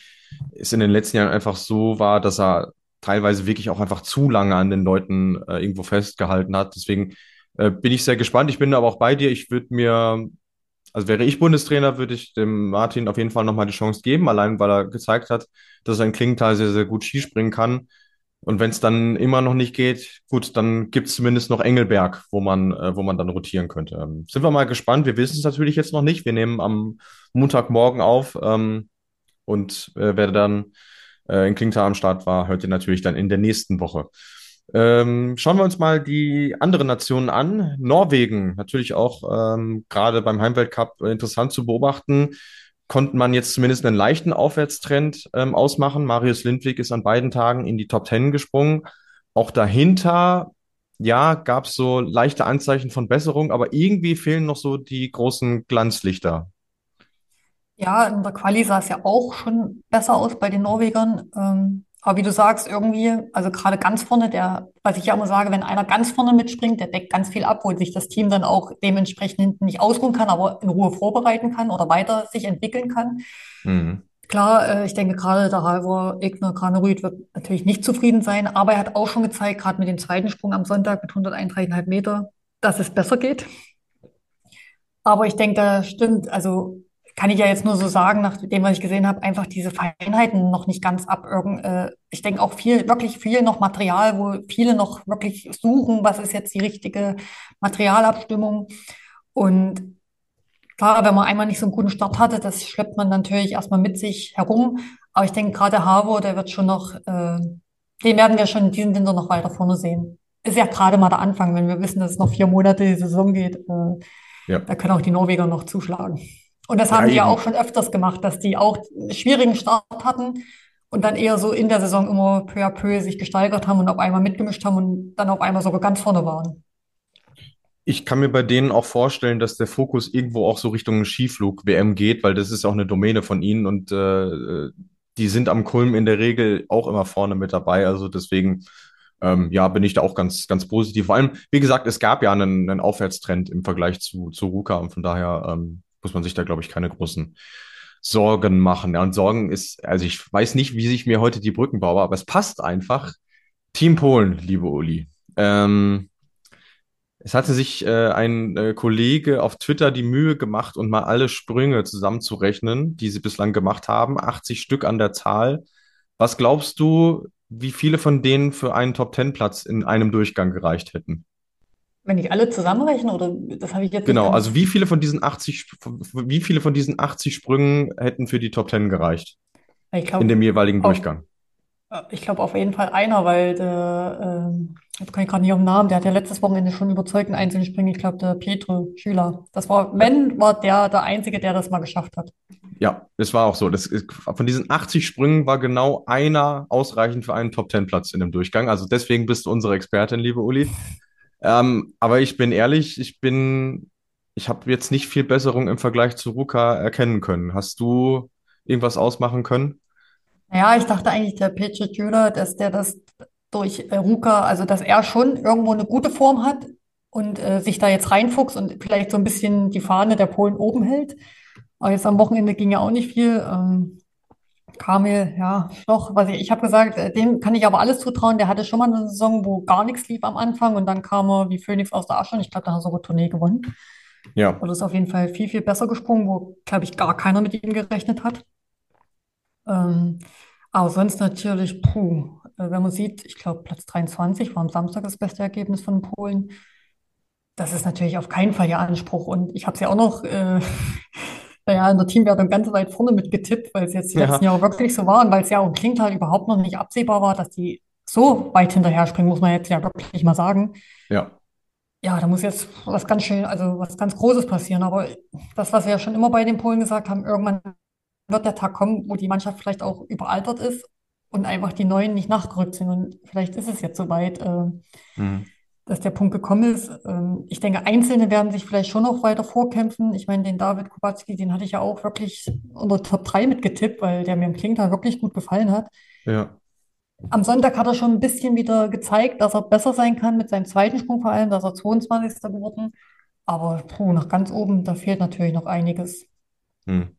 es in den letzten Jahren einfach so war, dass er teilweise wirklich auch einfach zu lange an den Leuten äh, irgendwo festgehalten hat. Deswegen äh, bin ich sehr gespannt. Ich bin aber auch bei dir. Ich würde mir also wäre ich Bundestrainer, würde ich dem Martin auf jeden Fall nochmal die Chance geben, allein weil er gezeigt hat, dass er in Klingenthal sehr, sehr gut Skispringen kann. Und wenn es dann immer noch nicht geht, gut, dann gibt es zumindest noch Engelberg, wo man, äh, wo man dann rotieren könnte. Ähm, sind wir mal gespannt. Wir wissen es natürlich jetzt noch nicht. Wir nehmen am Montagmorgen auf ähm, und äh, wer dann äh, in Klingenthal am Start war, hört ihr natürlich dann in der nächsten Woche. Ähm, schauen wir uns mal die anderen Nationen an. Norwegen, natürlich auch ähm, gerade beim Heimweltcup interessant zu beobachten. Konnte man jetzt zumindest einen leichten Aufwärtstrend ähm, ausmachen. Marius Lindwig ist an beiden Tagen in die Top Ten gesprungen. Auch dahinter, ja, gab es so leichte Anzeichen von Besserung, aber irgendwie fehlen noch so die großen Glanzlichter. Ja, in der Quali sah es ja auch schon besser aus bei den Norwegern. Ähm, aber wie du sagst, irgendwie, also gerade ganz vorne, der, was ich ja immer sage, wenn einer ganz vorne mitspringt, der deckt ganz viel ab, wo sich das Team dann auch dementsprechend hinten nicht ausruhen kann, aber in Ruhe vorbereiten kann oder weiter sich entwickeln kann. Mhm. Klar, äh, ich denke gerade der Halvor Egner Granerüth wird natürlich nicht zufrieden sein, aber er hat auch schon gezeigt, gerade mit dem zweiten Sprung am Sonntag mit 131,5 Meter, dass es besser geht. Aber ich denke, da stimmt, also kann ich ja jetzt nur so sagen, nach dem, was ich gesehen habe, einfach diese Feinheiten noch nicht ganz abirgen. Äh, ich denke auch viel, wirklich viel noch Material, wo viele noch wirklich suchen, was ist jetzt die richtige Materialabstimmung. Und klar, wenn man einmal nicht so einen guten Start hatte, das schleppt man natürlich erstmal mit sich herum. Aber ich denke, gerade Havo, der wird schon noch, äh, den werden wir schon diesen Winter noch weiter vorne sehen. Ist ja gerade mal der Anfang, wenn wir wissen, dass es noch vier Monate die Saison geht. Äh, ja. Da können auch die Norweger noch zuschlagen. Und das haben ja, die ja auch schon öfters gemacht, dass die auch einen schwierigen Start hatten und dann eher so in der Saison immer peu à peu sich gesteigert haben und auf einmal mitgemischt haben und dann auf einmal sogar ganz vorne waren. Ich kann mir bei denen auch vorstellen, dass der Fokus irgendwo auch so Richtung Skiflug-WM geht, weil das ist auch eine Domäne von ihnen und äh, die sind am Kulm in der Regel auch immer vorne mit dabei. Also deswegen, ähm, ja, bin ich da auch ganz, ganz positiv. Vor allem, wie gesagt, es gab ja einen, einen Aufwärtstrend im Vergleich zu, zu Ruka und von daher ähm, muss man sich da, glaube ich, keine großen Sorgen machen. Ja, und Sorgen ist, also ich weiß nicht, wie sich mir heute die Brücken baue, aber es passt einfach. Team Polen, liebe Uli. Ähm, es hatte sich äh, ein äh, Kollege auf Twitter die Mühe gemacht und mal alle Sprünge zusammenzurechnen, die sie bislang gemacht haben. 80 Stück an der Zahl. Was glaubst du, wie viele von denen für einen Top-10-Platz in einem Durchgang gereicht hätten? Wenn ich alle zusammenrechne, oder das habe ich jetzt Genau, also wie viele von diesen 80, wie viele von diesen 80 Sprüngen hätten für die Top 10 gereicht? Ich glaub, in dem jeweiligen auf, Durchgang. Ich glaube auf jeden Fall einer, weil der, äh, jetzt kann ich gerade nicht auf den Namen, der hat ja letztes Wochenende schon überzeugt in einzelnen Springen. Ich glaube, der Petro Schüler. Das war, wenn, war der der Einzige, der das mal geschafft hat. Ja, es war auch so. Das ist, von diesen 80 Sprüngen war genau einer ausreichend für einen Top-10-Platz in dem Durchgang. Also deswegen bist du unsere Expertin, liebe Uli. Ähm, aber ich bin ehrlich, ich bin, ich habe jetzt nicht viel Besserung im Vergleich zu Ruka erkennen können. Hast du irgendwas ausmachen können? Ja, ich dachte eigentlich, der Petr Jüler, dass der das durch äh, Ruka, also dass er schon irgendwo eine gute Form hat und äh, sich da jetzt reinfuchst und vielleicht so ein bisschen die Fahne der Polen oben hält. Aber jetzt am Wochenende ging ja auch nicht viel. Ähm, Kamil, ja, doch, was ich, ich habe gesagt, äh, dem kann ich aber alles zutrauen. Der hatte schon mal eine Saison, wo gar nichts lief am Anfang und dann kam er wie Phoenix aus der Asche und ich glaube, da hat er sogar Tournee gewonnen. Ja. Und ist auf jeden Fall viel, viel besser gesprungen, wo, glaube ich, gar keiner mit ihm gerechnet hat. Ähm, aber sonst natürlich, puh, äh, wenn man sieht, ich glaube, Platz 23 war am Samstag das beste Ergebnis von Polen. Das ist natürlich auf keinen Fall ihr Anspruch. Und ich habe es ja auch noch äh, ja, in der Teamwertung ganz weit vorne mitgetippt, weil es jetzt die ja. letzten Jahre wirklich so war und weil es ja auch klingt halt überhaupt noch nicht absehbar war, dass die so weit hinterher springen, muss man jetzt ja wirklich mal sagen. Ja. Ja, da muss jetzt was ganz schön, also was ganz Großes passieren. Aber das, was wir ja schon immer bei den Polen gesagt haben, irgendwann wird der Tag kommen, wo die Mannschaft vielleicht auch überaltert ist und einfach die Neuen nicht nachgerückt sind. Und vielleicht ist es jetzt soweit. Äh, mhm. Dass der Punkt gekommen ist. Ähm, ich denke, Einzelne werden sich vielleicht schon noch weiter vorkämpfen. Ich meine, den David Kubacki, den hatte ich ja auch wirklich unter Top 3 mitgetippt, weil der mir im Klingtal wirklich gut gefallen hat. Ja. Am Sonntag hat er schon ein bisschen wieder gezeigt, dass er besser sein kann mit seinem zweiten Sprung vor allem, dass er 22. geworden. Aber puh, nach ganz oben, da fehlt natürlich noch einiges. Hm.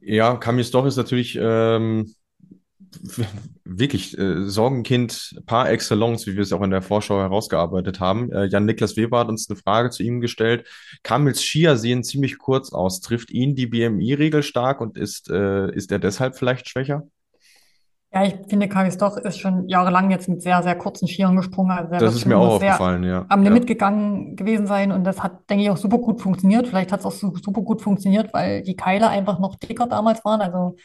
Ja, Camille Stoch ist natürlich ähm, wirklich äh, Sorgenkind par excellence, wie wir es auch in der Vorschau herausgearbeitet haben. Äh, Jan-Niklas Weber hat uns eine Frage zu ihm gestellt. Kamils Skier sehen ziemlich kurz aus. Trifft ihn die BMI-Regel stark und ist, äh, ist er deshalb vielleicht schwächer? Ja, ich finde, Karis Doch ist schon jahrelang jetzt mit sehr, sehr kurzen Skiern gesprungen. Also das ist mir auch aufgefallen, ja. Am Limit ja. gegangen gewesen sein und das hat, denke ich, auch super gut funktioniert. Vielleicht hat es auch super gut funktioniert, weil die Keile einfach noch dicker damals waren. Also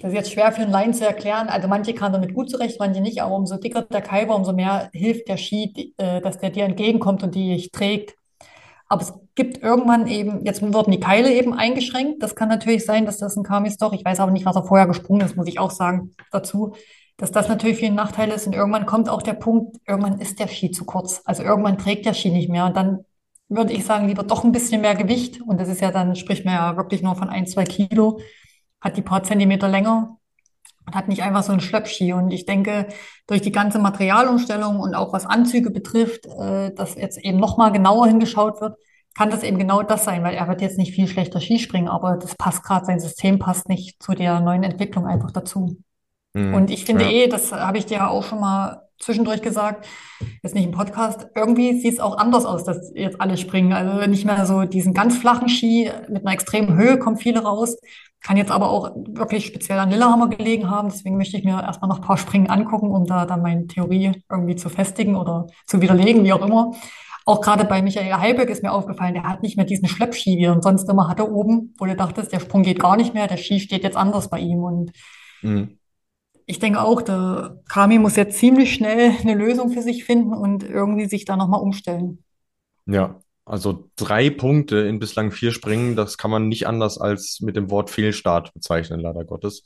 das ist jetzt schwer für einen Laien zu erklären. Also manche kamen damit gut zurecht, manche nicht. Aber umso dicker der Keil war, umso mehr hilft der Ski, äh, dass der dir entgegenkommt und die dich trägt. Aber es gibt irgendwann eben, jetzt wurden die Keile eben eingeschränkt. Das kann natürlich sein, dass das ein Kamis doch, ich weiß aber nicht, was er vorher gesprungen ist, muss ich auch sagen dazu, dass das natürlich viel Nachteil ist. Und irgendwann kommt auch der Punkt, irgendwann ist der Ski zu kurz. Also irgendwann trägt der Ski nicht mehr. Und dann würde ich sagen, lieber doch ein bisschen mehr Gewicht. Und das ist ja dann, spricht man ja wirklich nur von ein, zwei Kilo, hat die paar Zentimeter länger und hat nicht einfach so einen Schleppski. Und ich denke, durch die ganze Materialumstellung und auch was Anzüge betrifft, äh, dass jetzt eben nochmal genauer hingeschaut wird, kann das eben genau das sein, weil er wird jetzt nicht viel schlechter Skispringen, aber das passt gerade, sein System passt nicht zu der neuen Entwicklung einfach dazu. Mhm, und ich finde ja. eh, das habe ich dir auch schon mal zwischendurch gesagt, jetzt nicht im Podcast, irgendwie sieht es auch anders aus, dass jetzt alle springen. Also nicht mehr so diesen ganz flachen Ski mit einer extremen Höhe kommen viele raus, kann jetzt aber auch wirklich speziell an Lillehammer gelegen haben. Deswegen möchte ich mir erstmal noch ein paar Springen angucken, um da dann meine Theorie irgendwie zu festigen oder zu widerlegen, wie auch immer. Auch gerade bei Michael Heilberg ist mir aufgefallen, der hat nicht mehr diesen Schleppski, wie er sonst immer hatte oben, wo du dachtest, der Sprung geht gar nicht mehr, der Ski steht jetzt anders bei ihm. Und mhm. ich denke auch, der Kami muss jetzt ziemlich schnell eine Lösung für sich finden und irgendwie sich da nochmal umstellen. Ja, also drei Punkte in bislang vier Springen, das kann man nicht anders als mit dem Wort Fehlstart bezeichnen, leider Gottes.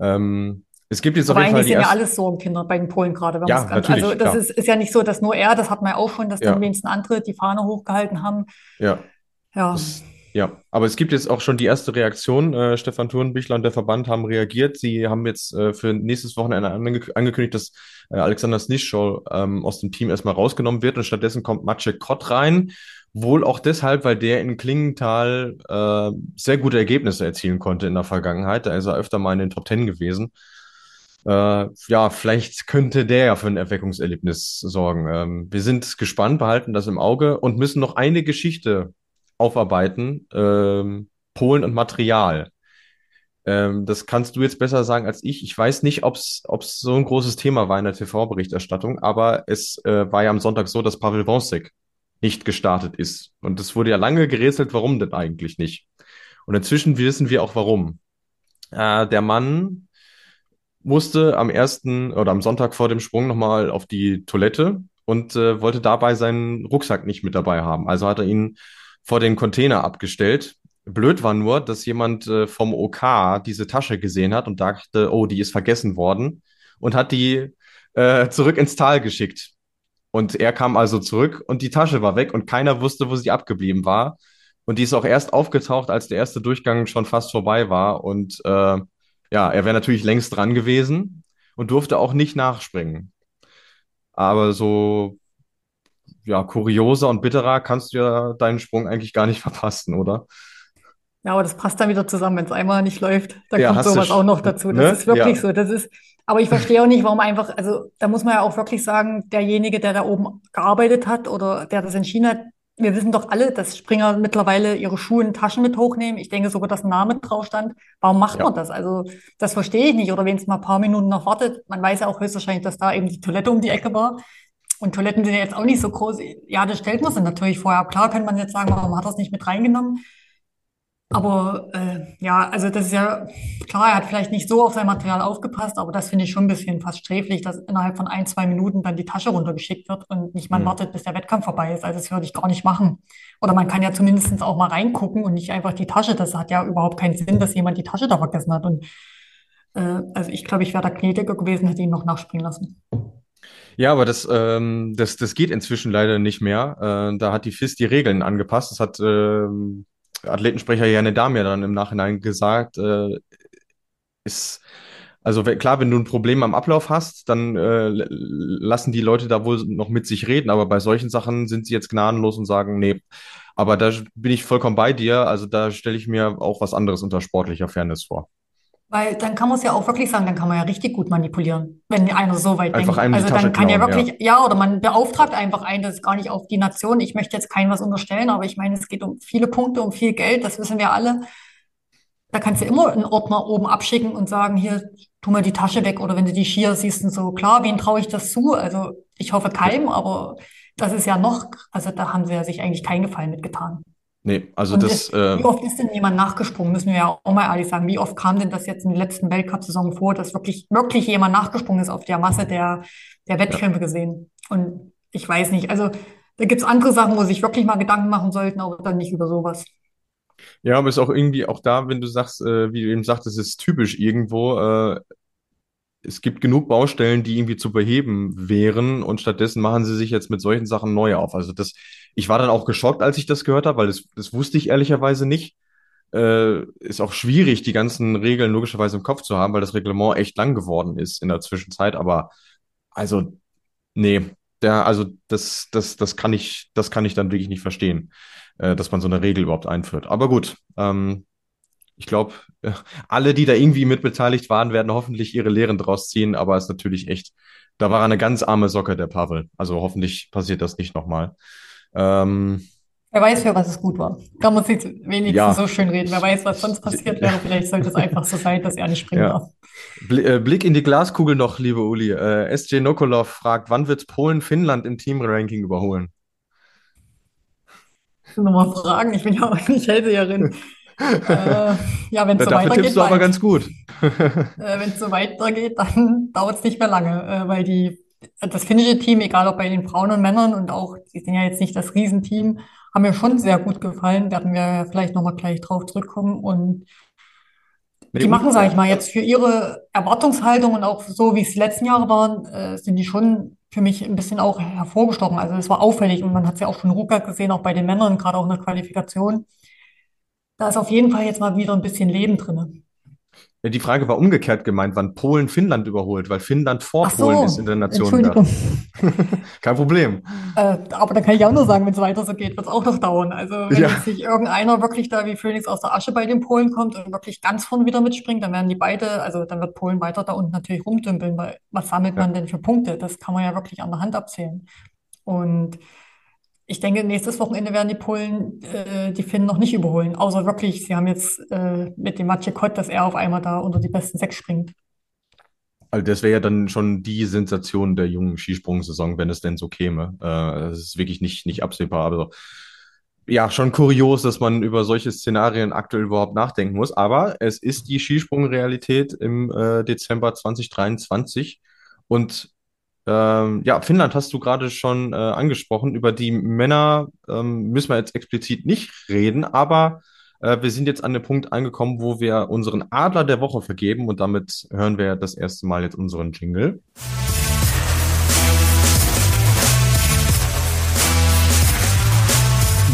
Ähm, es gibt jetzt Aber auf jeden Fall die sind ja alles Sorgenkinder bei den Polen gerade. Wenn ja, natürlich, also das ist, ist, ja nicht so, dass nur er, das hat man ja auch schon, dass ja. dann wenigstens andere die Fahne hochgehalten haben. Ja. Ja. Das, ja, aber es gibt jetzt auch schon die erste Reaktion. Äh, Stefan Thurnbichler und der Verband haben reagiert. Sie haben jetzt äh, für nächstes Wochenende ange angekündigt, dass äh, Alexander Snischol ähm, aus dem Team erstmal rausgenommen wird und stattdessen kommt Maciek Kott rein. Wohl auch deshalb, weil der in Klingenthal äh, sehr gute Ergebnisse erzielen konnte in der Vergangenheit. Da ist er öfter mal in den Top Ten gewesen. Äh, ja, vielleicht könnte der ja für ein Erweckungserlebnis sorgen. Ähm, wir sind gespannt, behalten das im Auge und müssen noch eine Geschichte aufarbeiten. Ähm, Polen und Material. Ähm, das kannst du jetzt besser sagen als ich. Ich weiß nicht, ob es so ein großes Thema war in der TV-Berichterstattung, aber es äh, war ja am Sonntag so, dass Pavel Wonsek nicht gestartet ist. Und es wurde ja lange gerätselt, warum denn eigentlich nicht. Und inzwischen wissen wir auch warum. Äh, der Mann musste am ersten oder am Sonntag vor dem Sprung nochmal auf die Toilette und äh, wollte dabei seinen Rucksack nicht mit dabei haben. Also hat er ihn vor den Container abgestellt Blöd war nur, dass jemand äh, vom OK diese Tasche gesehen hat und dachte, oh, die ist vergessen worden und hat die äh, zurück ins Tal geschickt. Und er kam also zurück und die Tasche war weg und keiner wusste, wo sie abgeblieben war. Und die ist auch erst aufgetaucht, als der erste Durchgang schon fast vorbei war. Und äh, ja, er wäre natürlich längst dran gewesen und durfte auch nicht nachspringen. Aber so ja, kurioser und bitterer kannst du ja deinen Sprung eigentlich gar nicht (laughs) verpassen, oder? Ja, aber das passt dann wieder zusammen, wenn es einmal nicht läuft. Da ja, kommt sowas auch noch dazu. Das ne? ist wirklich ja. so. Das ist, aber ich verstehe auch nicht, warum einfach, also da muss man ja auch wirklich sagen, derjenige, der da oben gearbeitet hat oder der das entschieden hat, wir wissen doch alle, dass Springer mittlerweile ihre Schuhe in Taschen mit hochnehmen. Ich denke sogar, dass ein Name drauf stand. Warum macht ja. man das? Also das verstehe ich nicht. Oder wenn es mal ein paar Minuten noch wartet, man weiß ja auch höchstwahrscheinlich, dass da eben die Toilette um die Ecke war. Und Toiletten sind ja jetzt auch nicht so groß. Ja, das stellt man sich natürlich vorher ab. Klar könnte man jetzt sagen, warum hat er es nicht mit reingenommen? Aber äh, ja, also das ist ja klar, er hat vielleicht nicht so auf sein Material aufgepasst, aber das finde ich schon ein bisschen fast sträflich, dass innerhalb von ein, zwei Minuten dann die Tasche runtergeschickt wird und nicht man mhm. wartet, bis der Wettkampf vorbei ist. Also das würde ich gar nicht machen. Oder man kann ja zumindest auch mal reingucken und nicht einfach die Tasche. Das hat ja überhaupt keinen Sinn, dass jemand die Tasche da vergessen hat. Und äh, also ich glaube, ich wäre da gnädiger gewesen, hätte ihn noch nachspringen lassen. Ja, aber das, ähm, das, das geht inzwischen leider nicht mehr. Äh, da hat die FIS die Regeln angepasst. Das hat ähm, Athletensprecher Janne Damir dann im Nachhinein gesagt. Äh, ist, also klar, wenn du ein Problem am Ablauf hast, dann äh, lassen die Leute da wohl noch mit sich reden. Aber bei solchen Sachen sind sie jetzt gnadenlos und sagen, nee. Aber da bin ich vollkommen bei dir. Also da stelle ich mir auch was anderes unter sportlicher Fairness vor. Weil dann kann man es ja auch wirklich sagen, dann kann man ja richtig gut manipulieren, wenn einer so weit Einfach denkt. Also dann kann ja klauen, wirklich, ja. ja, oder man beauftragt einfach einen, das ist gar nicht auf die Nation. Ich möchte jetzt keinem was unterstellen, aber ich meine, es geht um viele Punkte, um viel Geld, das wissen wir alle. Da kannst du immer einen Ordner oben abschicken und sagen, hier, tu mal die Tasche weg. Oder wenn du die Skier siehst und so, klar, wen traue ich das zu? Also ich hoffe keinem, aber das ist ja noch, also da haben sie ja sich eigentlich keinen Gefallen mitgetan. Nee, also Und das, äh, wie oft ist denn jemand nachgesprungen? Müssen wir ja auch mal ehrlich sagen. Wie oft kam denn das jetzt in der letzten Weltcup-Saison vor, dass wirklich, wirklich jemand nachgesprungen ist auf der Masse der, der ja. Wettkämpfe gesehen? Und ich weiß nicht. Also da gibt's andere Sachen, wo sich wirklich mal Gedanken machen sollten, aber dann nicht über sowas. Ja, aber ist auch irgendwie auch da, wenn du sagst, äh, wie du eben sagtest, es ist typisch irgendwo, äh, es gibt genug Baustellen, die irgendwie zu beheben wären und stattdessen machen sie sich jetzt mit solchen Sachen neu auf. Also das, ich war dann auch geschockt, als ich das gehört habe, weil das, das wusste ich ehrlicherweise nicht. Äh, ist auch schwierig, die ganzen Regeln logischerweise im Kopf zu haben, weil das Reglement echt lang geworden ist in der Zwischenzeit. Aber also, nee, der, also das, das, das kann ich, das kann ich dann wirklich nicht verstehen, äh, dass man so eine Regel überhaupt einführt. Aber gut, ähm, ich glaube, (laughs) alle, die da irgendwie mitbeteiligt waren, werden hoffentlich ihre Lehren draus ziehen, aber es ist natürlich echt, da war eine ganz arme Socke, der Pavel. Also hoffentlich passiert das nicht nochmal. Ähm, Wer weiß, für was es gut war. Kann man sich wenigstens so ja, schön reden. Wer weiß, was sonst passiert wäre. Vielleicht sollte es einfach so sein, dass er nicht springen ja. darf. Äh, Blick in die Glaskugel noch, liebe Uli. Äh, SJ Nokolov fragt, wann wird Polen Finnland im Teamranking überholen? Nochmal fragen. Ich bin ja auch nicht Hellseherin. Äh, ja, wenn es so tippst weitergeht, du aber ganz gut. (laughs) Äh, wenn es so weitergeht, dann (laughs) dauert es nicht mehr lange, äh, weil die, das finnische Team, egal ob bei den Frauen und Männern und auch, die sind ja jetzt nicht das Riesenteam, haben mir schon sehr gut gefallen. Werden wir vielleicht nochmal gleich drauf zurückkommen. Und die machen, sage ich mal, jetzt für ihre Erwartungshaltung und auch so, wie es die letzten Jahre waren, äh, sind die schon für mich ein bisschen auch hervorgestochen. Also es war auffällig und man hat es ja auch schon Rucker gesehen, auch bei den Männern, gerade auch in der Qualifikation. Da ist auf jeden Fall jetzt mal wieder ein bisschen Leben drin. ja, die Frage war umgekehrt gemeint, wann Polen Finnland überholt, weil Finnland vor Ach Polen ist so, in der Nationenwertung. Entschuldigung. (laughs) Kein Problem. Äh, aber dann kann ich auch nur sagen, wenn es weiter so geht, wird es auch noch dauern. Also wenn Ja, sich irgendeiner wirklich da wie Phönix aus der Asche bei den Polen kommt und wirklich ganz vorne wieder mitspringt, dann werden die beide, also dann wird Polen weiter da unten natürlich rumdümpeln, weil was sammelt ja. man denn für Punkte? Das kann man ja wirklich an der Hand abzählen. Und ich denke, nächstes Wochenende werden die Polen äh, die Finnen noch nicht überholen. Außer wirklich, sie haben jetzt äh, mit dem Maciej Kott, dass er auf einmal da unter die besten sechs springt. Also das wäre ja dann schon die Sensation der jungen Skisprungsaison, wenn es denn so käme. Äh, das ist wirklich nicht, nicht absehbar. Also ja, schon kurios, dass man über solche Szenarien aktuell überhaupt nachdenken muss. Aber es ist die Skisprungrealität im äh, Dezember 2023. Und ähm, ja, Finnland hast du gerade schon äh, angesprochen. Über die Männer ähm, müssen wir jetzt explizit nicht reden, aber äh, wir sind jetzt an dem Punkt angekommen, wo wir unseren Adler der Woche vergeben und damit hören wir das erste Mal jetzt unseren Jingle.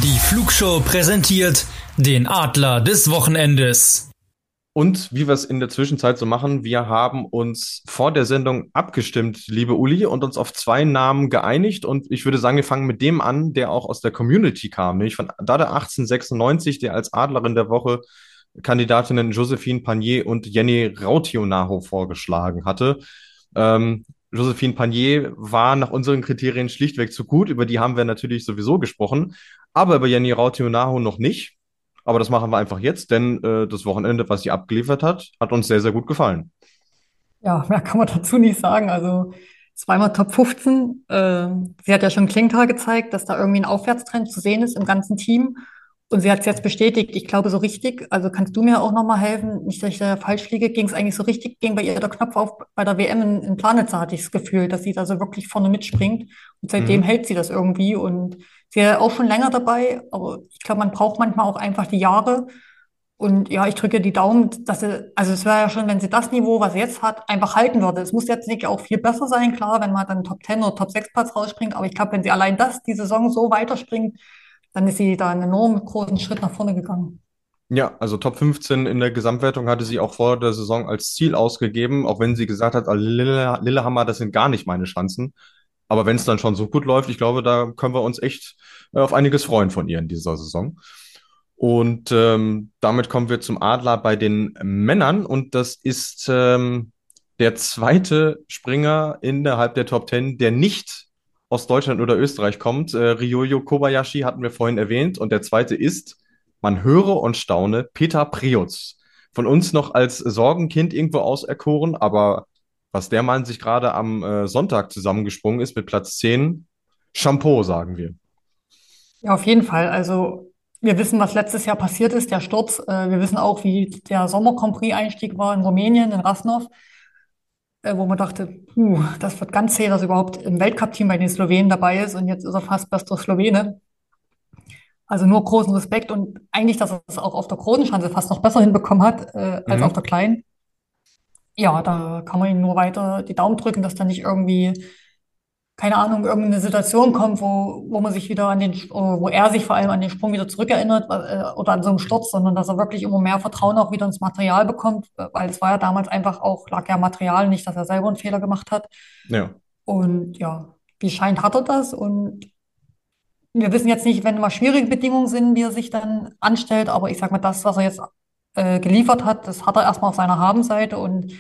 Die Flugshow präsentiert den Adler des Wochenendes. Und wie wir es in der Zwischenzeit so machen, wir haben uns vor der Sendung abgestimmt, liebe Uli, und uns auf zwei Namen geeinigt. Und ich würde sagen, wir fangen mit dem an, der auch aus der Community kam, nämlich von Dada 1896, der als Adlerin der Woche Kandidatinnen Josephine Panier und Jenny Rautionaho vorgeschlagen hatte. Ähm, Josephine Panier war nach unseren Kriterien schlichtweg zu gut. Über die haben wir natürlich sowieso gesprochen, aber über Jenny Rautionaho noch nicht. Aber das machen wir einfach jetzt, denn äh, das Wochenende, was sie abgeliefert hat, hat uns sehr, sehr gut gefallen. Ja, (laughs) mehr kann man dazu nicht sagen. Also zweimal Top 15. Äh, sie hat ja schon Klingtal gezeigt, dass da irgendwie ein Aufwärtstrend zu sehen ist im ganzen Team. Und sie hat es jetzt bestätigt. Ich glaube, so richtig, also kannst du mir auch nochmal helfen, nicht, dass ich da falsch liege, ging es eigentlich so richtig, ging bei ihr der Knopf auf bei der WM in, in Planitzer, hatte ich das Gefühl, dass sie da so wirklich vorne mitspringt. Und seitdem Mhm. hält sie das irgendwie. Und ja auch schon länger dabei, aber ich glaube, man braucht manchmal auch einfach die Jahre. Und ja, ich drücke die Daumen, dass sie, also es wäre ja schon, wenn sie das Niveau, was sie jetzt hat, einfach halten würde. Es muss jetzt nicht auch viel besser sein, klar, wenn man dann Top 10 oder Top 6 Platz rausspringt. Aber ich glaube, wenn sie allein das, die Saison so weiterspringt, dann ist sie da einen enorm großen Schritt nach vorne gegangen. Ja, also Top 15 in der Gesamtwertung hatte sie auch vor der Saison als Ziel ausgegeben, auch wenn sie gesagt hat, Lille, Lillehammer, das sind gar nicht meine Chancen. Aber wenn es dann schon so gut läuft, ich glaube, da können wir uns echt äh, auf einiges freuen von ihr in dieser Saison. Und ähm, damit kommen wir zum Adler bei den Männern. Und das ist ähm, der zweite Springer innerhalb der Top Ten, der nicht aus Deutschland oder Österreich kommt. Äh, Ryoyo Kobayashi hatten wir vorhin erwähnt. Und der zweite ist, man höre und staune, Peter Preutz. Von uns noch als Sorgenkind irgendwo auserkoren, aber was der Mann sich gerade am äh, Sonntag zusammengesprungen ist mit Platz 10, Shampoo, sagen wir. Ja, auf jeden Fall. Also wir wissen, was letztes Jahr passiert ist, der Sturz. Äh, wir wissen auch, wie der Sommer Einstieg war in Rumänien, in Rasnov, äh, wo man dachte, puh, das wird ganz zäh, dass überhaupt im Weltcup-Team bei den Slowenen dabei ist und jetzt ist er fast bester Slowene. Also nur großen Respekt und eigentlich, dass er es auch auf der großen Schanze fast noch besser hinbekommen hat äh, als mhm. auf der kleinen. Ja, da kann man ihm nur weiter die Daumen drücken, dass da nicht irgendwie keine Ahnung, irgendeine Situation kommt, wo, wo man sich wieder an den, wo er sich vor allem an den Sprung wieder zurückerinnert äh, oder an so einen Sturz, sondern dass er wirklich immer mehr Vertrauen auch wieder ins Material bekommt, weil es war ja damals einfach auch, lag ja Material, nicht, dass er selber einen Fehler gemacht hat. Ja. Und ja, wie scheint hat er das und wir wissen jetzt nicht, wenn mal schwierige Bedingungen sind, wie er sich dann anstellt, aber ich sag mal, das, was er jetzt äh, geliefert hat, das hat er erstmal auf seiner Habenseite und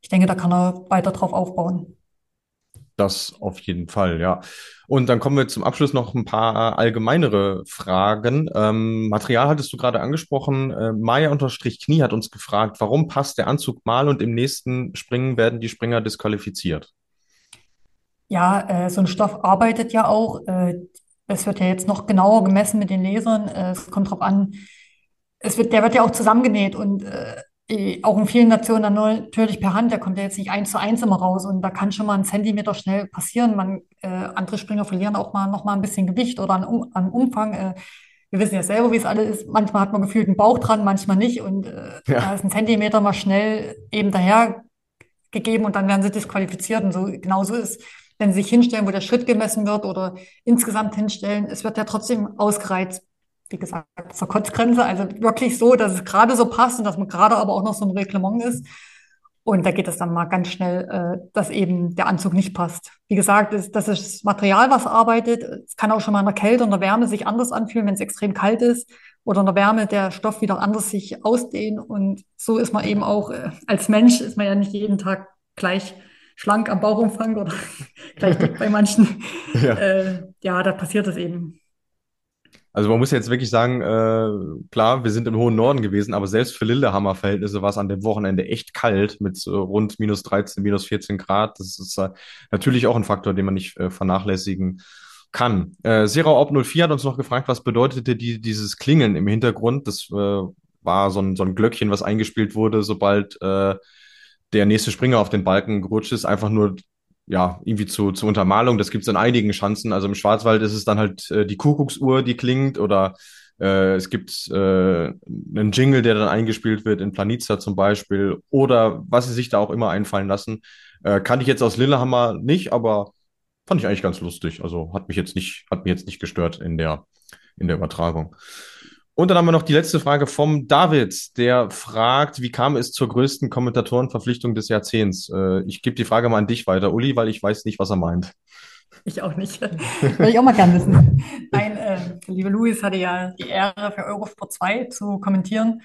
ich denke, da kann er weiter drauf aufbauen. Das auf jeden Fall, ja. Und dann kommen wir zum Abschluss noch ein paar allgemeinere Fragen. Ähm, Material hattest du gerade angesprochen. Äh, Maya-Knie hat uns gefragt, warum passt der Anzug mal und im nächsten Springen werden die Springer disqualifiziert? Ja, äh, so ein Stoff arbeitet ja auch. Äh, es wird ja jetzt noch genauer gemessen mit den Lasern. Äh, es kommt drauf an. Es wird, der wird ja auch zusammengenäht und äh, auch in vielen Nationen dann nur natürlich per Hand, der kommt ja jetzt nicht eins zu eins immer raus und da kann schon mal ein Zentimeter schnell passieren. Man, äh, andere Springer verlieren auch mal noch mal ein bisschen Gewicht oder an, um, an Umfang. Äh, wir wissen ja selber, wie es alles ist. Manchmal hat man gefühlt einen Bauch dran, manchmal nicht und äh, ja. da ist ein Zentimeter mal schnell eben daher gegeben und dann werden sie disqualifiziert und so genauso ist wenn sie sich hinstellen, wo der Schritt gemessen wird oder insgesamt hinstellen, es wird ja trotzdem ausgereizt wie gesagt, zur Kotzgrenze. Also wirklich so, dass es gerade so passt und dass man gerade aber auch noch so ein Reglement ist. Und da geht es dann mal ganz schnell, äh, dass eben der Anzug nicht passt. Wie gesagt, das, das ist das Material, was arbeitet. Es kann auch schon mal in der Kälte und der Wärme sich anders anfühlen, wenn es extrem kalt ist. Oder in der Wärme der Stoff wieder anders sich ausdehnen. Und so ist man eben auch, äh, als Mensch ist man ja nicht jeden Tag gleich schlank am Bauchumfang oder (laughs) gleich dick bei manchen. Ja. Äh, ja, da passiert es eben. Also man muss jetzt wirklich sagen, äh, klar, wir sind im hohen Norden gewesen, aber selbst für Lillehammer-Verhältnisse war es an dem Wochenende echt kalt mit so rund minus 13, minus 14 Grad. Das ist äh, natürlich auch ein Faktor, den man nicht äh, vernachlässigen kann. Äh, Serau Ob 04 hat uns noch gefragt, was bedeutete die, dieses Klingeln im Hintergrund? Das äh, war so ein, so ein Glöckchen, was eingespielt wurde, sobald äh, der nächste Springer auf den Balken gerutscht ist. Einfach nur ja, irgendwie zu, zu Untermalung. Das gibt es in einigen Schanzen. Also im Schwarzwald ist es dann halt äh, die Kuckucksuhr, die klingt, oder äh, es gibt äh, einen Jingle, der dann eingespielt wird, in Planitza zum Beispiel, oder was sie sich da auch immer einfallen lassen. Äh, kann ich jetzt aus Lillehammer nicht, aber fand ich eigentlich ganz lustig. Also hat mich jetzt nicht, hat mich jetzt nicht gestört in der, in der Übertragung. Und dann haben wir noch die letzte Frage vom David, der fragt, wie kam es zur größten Kommentatorenverpflichtung des Jahrzehnts? Äh, ich gebe die Frage mal an dich weiter, Uli, weil ich weiß nicht, was er meint. Ich auch nicht. (laughs) Würde ich auch mal gerne wissen. Nein, äh, liebe Luis hatte ja die Ehre für Eurosport 2 zu kommentieren.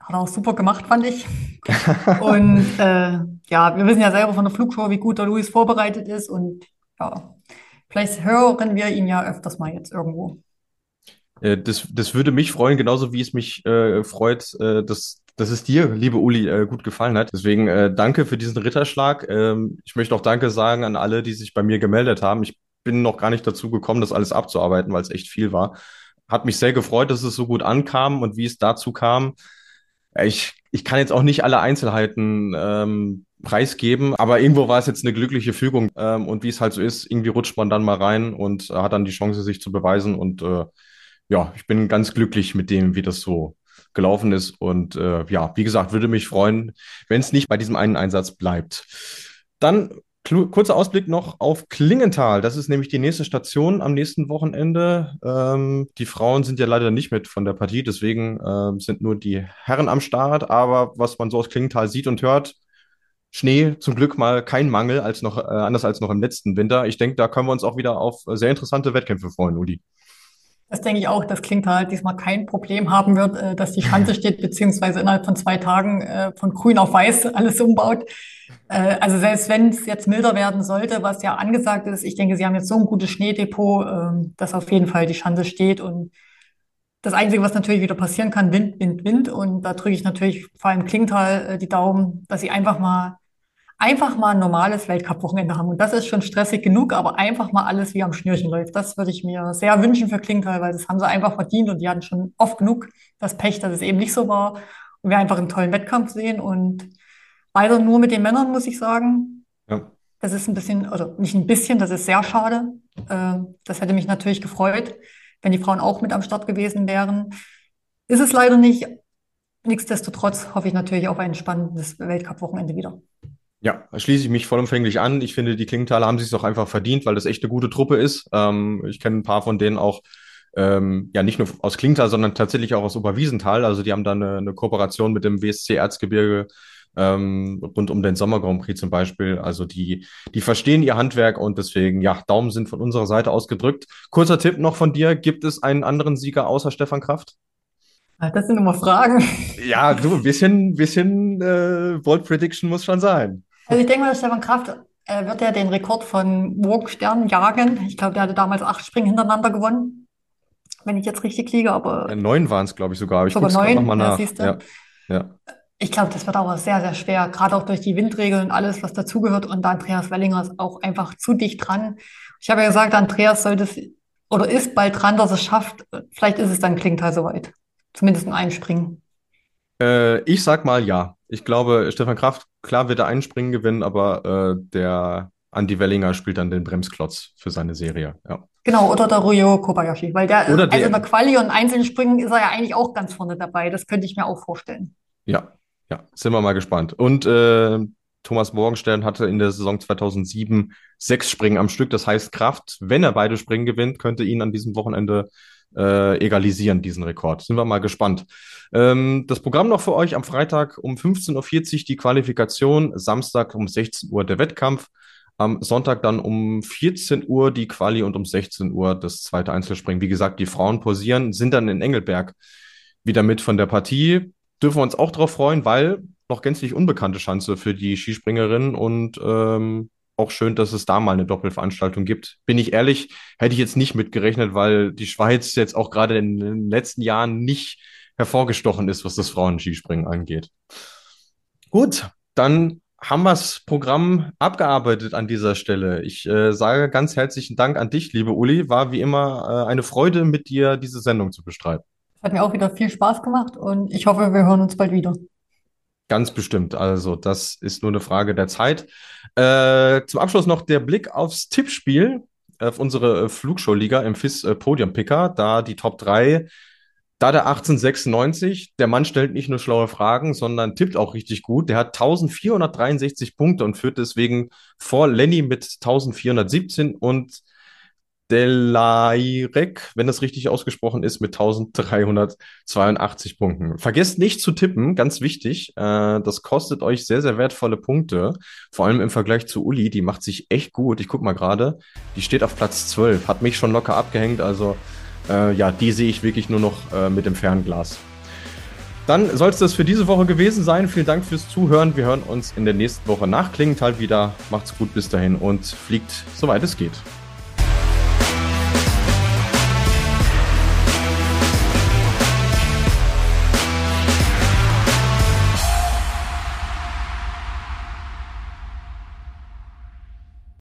Hat er auch super gemacht, fand ich. (laughs) Und äh, ja, wir wissen ja selber von der Flugshow, wie gut der Luis vorbereitet ist. Und ja, vielleicht hören wir ihn ja öfters mal jetzt irgendwo. Äh, das, das würde mich freuen, genauso wie es mich äh, freut, äh, dass, dass es dir, liebe Uli, äh, gut gefallen hat. Deswegen äh, danke für diesen Ritterschlag. Ähm, ich möchte auch Danke sagen an alle, die sich bei mir gemeldet haben. Ich bin noch gar nicht dazu gekommen, das alles abzuarbeiten, weil es echt viel war. Hat mich sehr gefreut, dass es so gut ankam und wie es dazu kam. Ich, ich kann jetzt auch nicht alle Einzelheiten ähm, preisgeben, aber irgendwo war es jetzt eine glückliche Fügung ähm, und wie es halt so ist, irgendwie rutscht man dann mal rein und äh, hat dann die Chance, sich zu beweisen und äh, ja, ich bin ganz glücklich mit dem, wie das so gelaufen ist. Und äh, ja, wie gesagt, würde mich freuen, wenn es nicht bei diesem einen Einsatz bleibt. Dann kurzer Ausblick noch auf Klingenthal. Das ist nämlich die nächste Station am nächsten Wochenende. Ähm, die Frauen sind ja leider nicht mit von der Partie, deswegen äh, sind nur die Herren am Start. Aber was man so aus Klingenthal sieht und hört, Schnee zum Glück mal kein Mangel, als noch, äh, anders als noch im letzten Winter. Ich denke, da können wir uns auch wieder auf sehr interessante Wettkämpfe freuen, Uli. Das denke ich auch, dass Klingenthal halt diesmal kein Problem haben wird, äh, dass die Schanze (laughs) steht, beziehungsweise innerhalb von zwei Tagen äh, von grün auf weiß alles umbaut. Äh, also selbst wenn es jetzt milder werden sollte, was ja angesagt ist, ich denke, sie haben jetzt so ein gutes Schneedepot, ähm, dass auf jeden Fall die Schanze steht. Und das Einzige, was natürlich wieder passieren kann, Wind, Wind, Wind. Und da drücke ich natürlich vor allem Klingenthal die Daumen, dass sie einfach mal einfach mal ein normales Weltcup-Wochenende haben. Und das ist schon stressig genug, aber einfach mal alles wie am Schnürchen läuft. Das würde ich mir sehr wünschen für Klingenthal, weil das haben sie einfach verdient und die hatten schon oft genug das Pech, dass es eben nicht so war. Und wir einfach einen tollen Wettkampf sehen und leider nur mit den Männern, muss ich sagen. Ja. Das ist ein bisschen, oder nicht ein bisschen, das ist sehr schade. Äh, das hätte mich natürlich gefreut, wenn die Frauen auch mit am Start gewesen wären. Ist es leider nicht. Nichtsdestotrotz hoffe ich natürlich auf ein spannendes Weltcup-Wochenende wieder. Ja, schließe ich mich vollumfänglich an. Ich finde, die Klingenthaler haben sich doch einfach verdient, weil das echt eine gute Truppe ist. Ähm, ich kenne ein paar von denen auch, ähm, ja, nicht nur aus Klingenthal, sondern tatsächlich auch aus Oberwiesenthal. Also die haben da eine, eine Kooperation mit dem WSC Erzgebirge ähm, rund um den Sommer Grand Prix zum Beispiel. Also die, die verstehen ihr Handwerk und deswegen, ja, Daumen sind von unserer Seite ausgedrückt. Kurzer Tipp noch von dir. Gibt es einen anderen Sieger außer Stefan Kraft? Das sind immer Fragen. Ja, du, ein bisschen, bisschen äh, Bold Prediction muss schon sein. Also ich denke mal, Stefan Kraft äh, wird ja den Rekord von Morgenstern jagen. Ich glaube, der hatte damals acht Springen hintereinander gewonnen, wenn ich jetzt richtig liege. Aber ja, neun waren es, glaube ich, sogar. ich sogar neun, nochmal nach. Ja, ja. Ich glaube, das wird aber sehr, sehr schwer, gerade auch durch die Windregeln und alles, was dazugehört. Und Andreas Wellinger ist auch einfach zu dicht dran. Ich habe ja gesagt, Andreas sollte es oder ist bald dran, dass es schafft. Vielleicht ist es dann Klingtal soweit. Zumindest ein Einspringen. Äh, ich sag mal ja. Ich glaube, Stefan Kraft, klar wird er einen Springen gewinnen, aber äh, der Andy Wellinger spielt dann den Bremsklotz für seine Serie. Ja. Genau, oder der Ryo Kobayashi, weil der, oder also in der Quali und einzelnen Springen ist er ja eigentlich auch ganz vorne dabei. Das könnte ich mir auch vorstellen. Ja, ja, sind wir mal gespannt. Und äh, Thomas Morgenstern hatte in der Saison 2007 sechs Springen am Stück. Das heißt, Kraft, wenn er beide Springen gewinnt, könnte ihn an diesem Wochenende äh, egalisieren, diesen Rekord. Sind wir mal gespannt. Ähm, das Programm noch für euch am Freitag um 15.40 Uhr die Qualifikation, Samstag um 16 Uhr der Wettkampf, am Sonntag dann um 14 Uhr die Quali und um 16 Uhr das zweite Einzelspringen. Wie gesagt, die Frauen posieren, sind dann in Engelberg wieder mit von der Partie. Dürfen wir uns auch darauf freuen, weil noch gänzlich unbekannte Chance für die Skispringerinnen und ähm, auch schön, dass es da mal eine Doppelveranstaltung gibt. Bin ich ehrlich, hätte ich jetzt nicht mitgerechnet, weil die Schweiz jetzt auch gerade in den letzten Jahren nicht hervorgestochen ist, was das Frauenskispringen angeht. Gut, dann haben wir das Programm abgearbeitet an dieser Stelle. Ich äh, sage ganz herzlichen Dank an dich, liebe Uli. War wie immer äh, eine Freude, mit dir diese Sendung zu bestreiten. Hat mir auch wieder viel Spaß gemacht und ich hoffe, wir hören uns bald wieder. Ganz bestimmt. Also, das ist nur eine Frage der Zeit. Äh, zum Abschluss noch der Blick aufs Tippspiel, auf unsere äh, Flugshow-Liga im FIS äh, Podium Picker. Da die Top 3, da der 1896, der Mann stellt nicht nur schlaue Fragen, sondern tippt auch richtig gut. Der hat 1463 Punkte und führt deswegen vor Lenny mit 1417 und Delairek, wenn das richtig ausgesprochen ist, mit 1382 Punkten. Vergesst nicht zu tippen, ganz wichtig. Äh, das kostet euch sehr, sehr wertvolle Punkte. Vor allem im Vergleich zu Uli, die macht sich echt gut. Ich guck mal gerade, die steht auf Platz 12, hat mich schon locker abgehängt. Also äh, ja, die sehe ich wirklich nur noch äh, mit dem Fernglas. Dann soll es das für diese Woche gewesen sein. Vielen Dank fürs Zuhören. Wir hören uns in der nächsten Woche nach Klingenthal wieder. Macht's gut bis dahin und fliegt, soweit es geht.